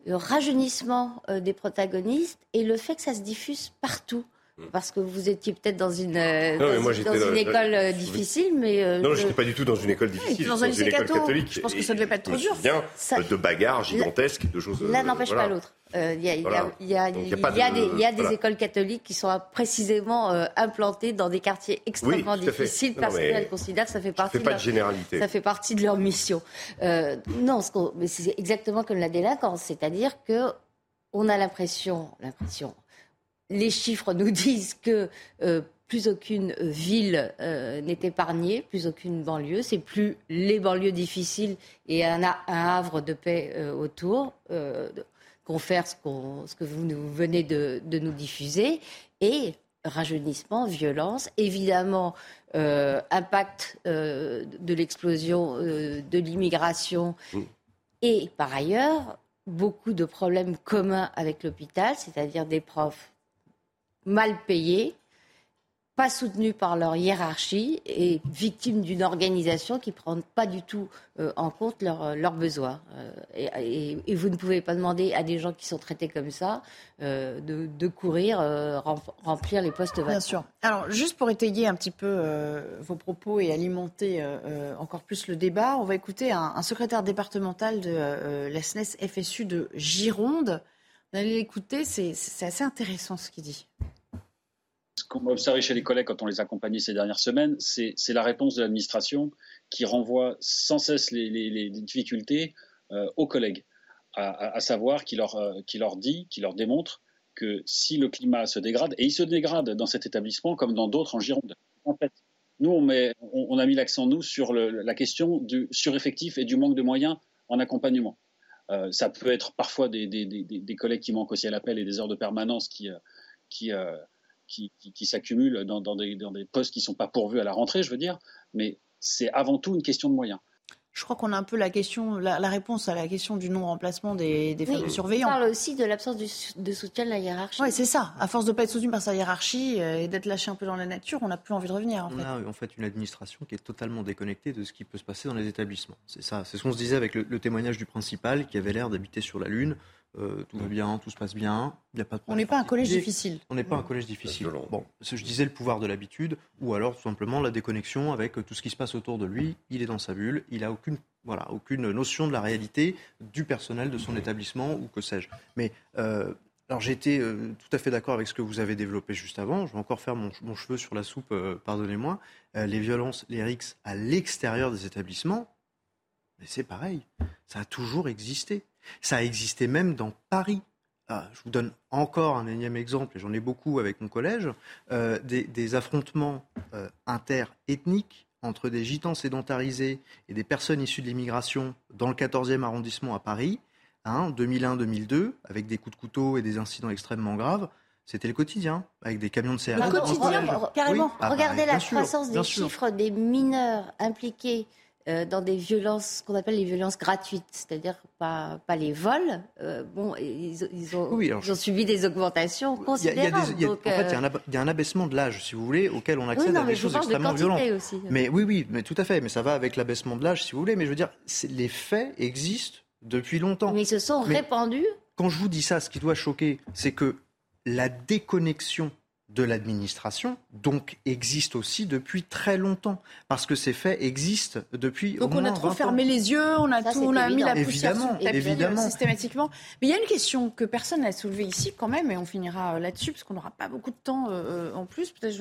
le rajeunissement des protagonistes et le fait que ça se diffuse partout. Hmm. Parce que vous étiez peut-être dans une, euh, dans, moi, dans une école euh, difficile, mais... non, je n'étais pas du tout dans une école difficile, dans, une école catholique. Je pense que ça devait pas être trop dur. Bien, ça... de bagarres gigantesques, de choses... L'un n'empêche pas l'autre. Il y a des écoles catholiques qui sont précisément euh, implantées dans des quartiers extrêmement difficiles parce qu'elles considèrent que ça fait partie, de, leur, ça fait partie de leur mission. Euh, non, mais c'est exactement comme la délinquance, c'est-à-dire que on a l'impression, l'impression, les chiffres nous disent que euh, plus aucune ville n'est épargnée, plus aucune banlieue. C'est plus les banlieues difficiles et un, un havre de paix autour faire ce, ce, que vous nous venez de, nous diffuser, et rajeunissement, violence, évidemment euh, impact euh, de l'explosion euh, de l'immigration, et par ailleurs beaucoup de problèmes communs avec l'hôpital, c'est-à-dire des profs mal payés, pas soutenus par leur hiérarchie et victimes d'une organisation qui ne prend pas du tout euh, en compte euh, leurs besoins. Euh, et, vous ne pouvez pas demander à des gens qui sont traités comme ça de, courir, remplir les postes vacants. Bien sûr. Alors, juste pour étayer un petit peu vos propos et alimenter encore plus le débat, on va écouter un, un secrétaire départemental de la SNES FSU de Gironde. Allez l'écouter, c'est assez intéressant ce qu'il dit. Qu'on a observé chez les collègues quand on les accompagnait ces dernières semaines, c'est la réponse de l'administration qui renvoie sans cesse les, difficultés euh, aux collègues, à, savoir qui leur, euh, qui leur dit, qui leur démontre que si le climat se dégrade, et il se dégrade dans cet établissement comme dans d'autres en Gironde, en fait, nous, on, a mis l'accent, nous, sur la question du sureffectif et du manque de moyens en accompagnement. Euh, ça peut être parfois des, des, des, collègues qui manquent aussi à l'appel et des heures de permanence qui, qui, qui, s'accumulent dans, des, postes qui ne sont pas pourvus à la rentrée, je veux dire, mais c'est avant tout une question de moyens. Je crois qu'on a un peu la question, la, réponse à la question du non-remplacement des, des fameux surveillants. On parle aussi de l'absence de soutien de la hiérarchie. Oui, c'est ça. À force de ne pas être soutenu par sa hiérarchie euh, et d'être lâché un peu dans la nature, on n'a plus envie de revenir. En on a en fait une administration qui est totalement déconnectée de ce qui peut se passer dans les établissements. C'est ça. C'est ce qu'on se disait avec le témoignage du principal qui avait l'air d'habiter sur la Lune. Euh, tout va bien, tout se passe bien, il n'y a pas de On n'est pas un collège difficile. On n'est pas un collège difficile. Bon, je disais le pouvoir de l'habitude, ou alors tout simplement la déconnexion avec tout ce qui se passe autour de lui. Il est dans sa bulle, il n'a aucune, voilà, aucune notion de la réalité du personnel de son établissement ou que sais-je. Mais euh, alors j'étais euh, tout à fait d'accord avec ce que vous avez développé juste avant. Je vais encore faire mon, cheveu sur la soupe, pardonnez-moi. les violences, les rixes à l'extérieur des établissements, mais c'est pareil. Ça a toujours existé. Ça a existé même dans Paris. Ah, je vous donne encore un énième exemple, et j'en ai beaucoup avec mon collège, euh, des, affrontements euh, interethniques entre des gitans sédentarisés et des personnes issues de l'immigration dans le 14e arrondissement à Paris, hein, 2001-2002, avec des coups de couteau et des incidents extrêmement graves, c'était le quotidien, avec des camions de CRS. Le quotidien, carrément. Ah, bah, Regardez la sûr, croissance des sûr. chiffres des mineurs impliqués euh, dans des violences, ce qu'on appelle les violences gratuites, c'est-à-dire pas, pas les vols. Euh, bon, ils, ils ont, Oui, alors ils ont subi des augmentations considérables. il y a- donc, en fait, il y, a un euh, il y a un abaissement de l'âge, si vous voulez, auquel on accède non, à des choses de extrêmement quantité violentes. aussi. Mais oui, oui, mais tout à fait. Mais ça va avec l'abaissement de l'âge, si vous voulez. Mais je veux dire, les faits existent depuis longtemps. mais ils se sont Mais répandus. Quand je vous dis ça, ce qui doit choquer, c'est que la déconnexion de l'administration, donc, existe aussi depuis très longtemps. Parce que ces faits existent depuis au Donc on moins a trop 20 ans. fermé les yeux, on a, Ça, tout, on a mis la poussière Évidemment, sur le tapis, évidemment. euh, systématiquement. Mais il y a une question que personne n'a soulevée ici quand même, et on finira euh, là-dessus parce qu'on n'aura pas beaucoup de temps euh, en plus. Peut-être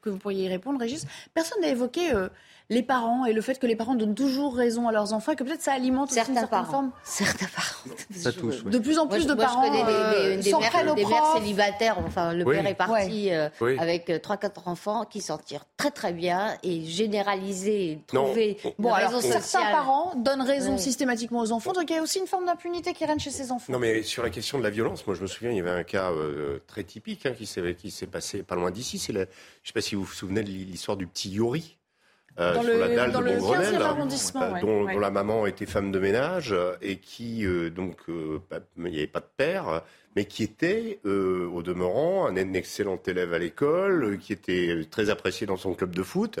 que vous pourriez y répondre, Régis. Personne n'a évoqué euh, les parents et le fait que les parents donnent toujours raison à leurs enfants et que peut-être ça alimente aussi Certains une certaine parents. forme. Certains parents. Ça oui. De plus en plus de moi, parents je connais des, euh, des- mères, des célibataires. Enfin, le Oui. père est parti euh, Oui. avec euh, trois, quatre enfants qui s'en tirent très très bien et généraliser, et Non. trouver Bon, alors certains sociale. parents donnent raison systématiquement aux enfants, donc il y a aussi une forme d'impunité qui règne chez ces enfants. Non, mais sur la question de la violence, moi je me souviens, il y avait un cas euh, très typique hein, qui s'est qui s'est passé pas loin d'ici. Je ne sais pas si vous vous souvenez de l'histoire du petit Yuri. Euh, Dans sur le- la dalle de le Montgrenelle, 15e arrondissement, euh, dont, Ouais. dont la maman était femme de ménage et qui euh, donc pas- il n'y avait pas de père, mais qui était au demeurant un, excellent élève à l'école, qui était très apprécié dans son club de foot.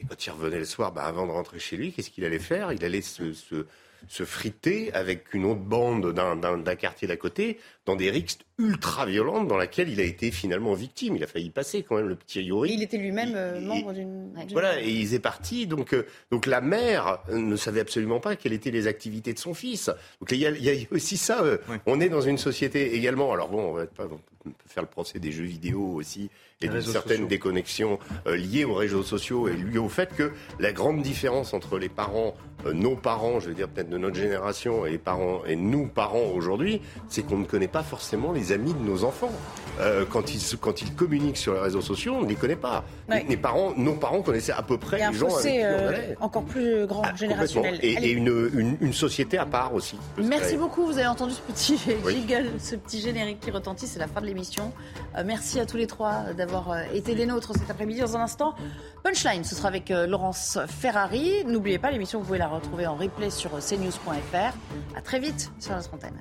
Et quand il revenait le soir, bah, avant de rentrer chez lui, qu'est-ce qu'il allait faire? Il allait se, se, se friter avec une autre bande d'un- d'un d'un quartier d'à côté dans des rixes ultra violentes dans laquelle il a été finalement victime. Il a failli passer quand même le petit Yuri. Il était lui-même euh, membre d'une. d'une- Voilà, et ils est parti. Donc, euh, donc la mère ne savait absolument pas quelles étaient les activités de son fils. Donc il y a, il y a aussi ça. euh, On est dans une société également. Alors bon, on va pas on peut faire le procès des jeux vidéo aussi et d'une certaine sociaux. déconnexion euh, liée aux réseaux sociaux et liée au fait que la grande différence entre les parents, euh, nos parents, je veux dire peut-être de notre génération et les parents et nous parents aujourd'hui, c'est qu'on ne connaît pas forcément les amis de nos enfants. Euh, quand ils quand ils communiquent sur les réseaux sociaux, on ne les connaît pas. Ouais. Les- parents, nos parents connaissaient à peu près les gens avec fossé qui on euh, allait. encore plus grand, Complètement. générationnel. Et, une, une, une société à part aussi. Merci beaucoup, vous avez entendu ce petit Oui. jingle, ce petit générique qui retentit, c'est la fin de l'émission. Euh, merci à tous les trois d'avoir euh, été des nôtres cet après-midi. Dans un instant, Punchline, ce sera avec euh, Laurence Ferrari. N'oubliez pas, l'émission, vous pouvez la retrouver en replay sur euh, cnews.fr. À très vite sur notre antenne.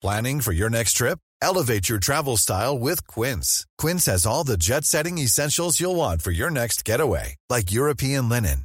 Planning for your next trip? Elevate your travel style with Quince. Quince has all the jet setting essentials you'll want for your next getaway, like European linen,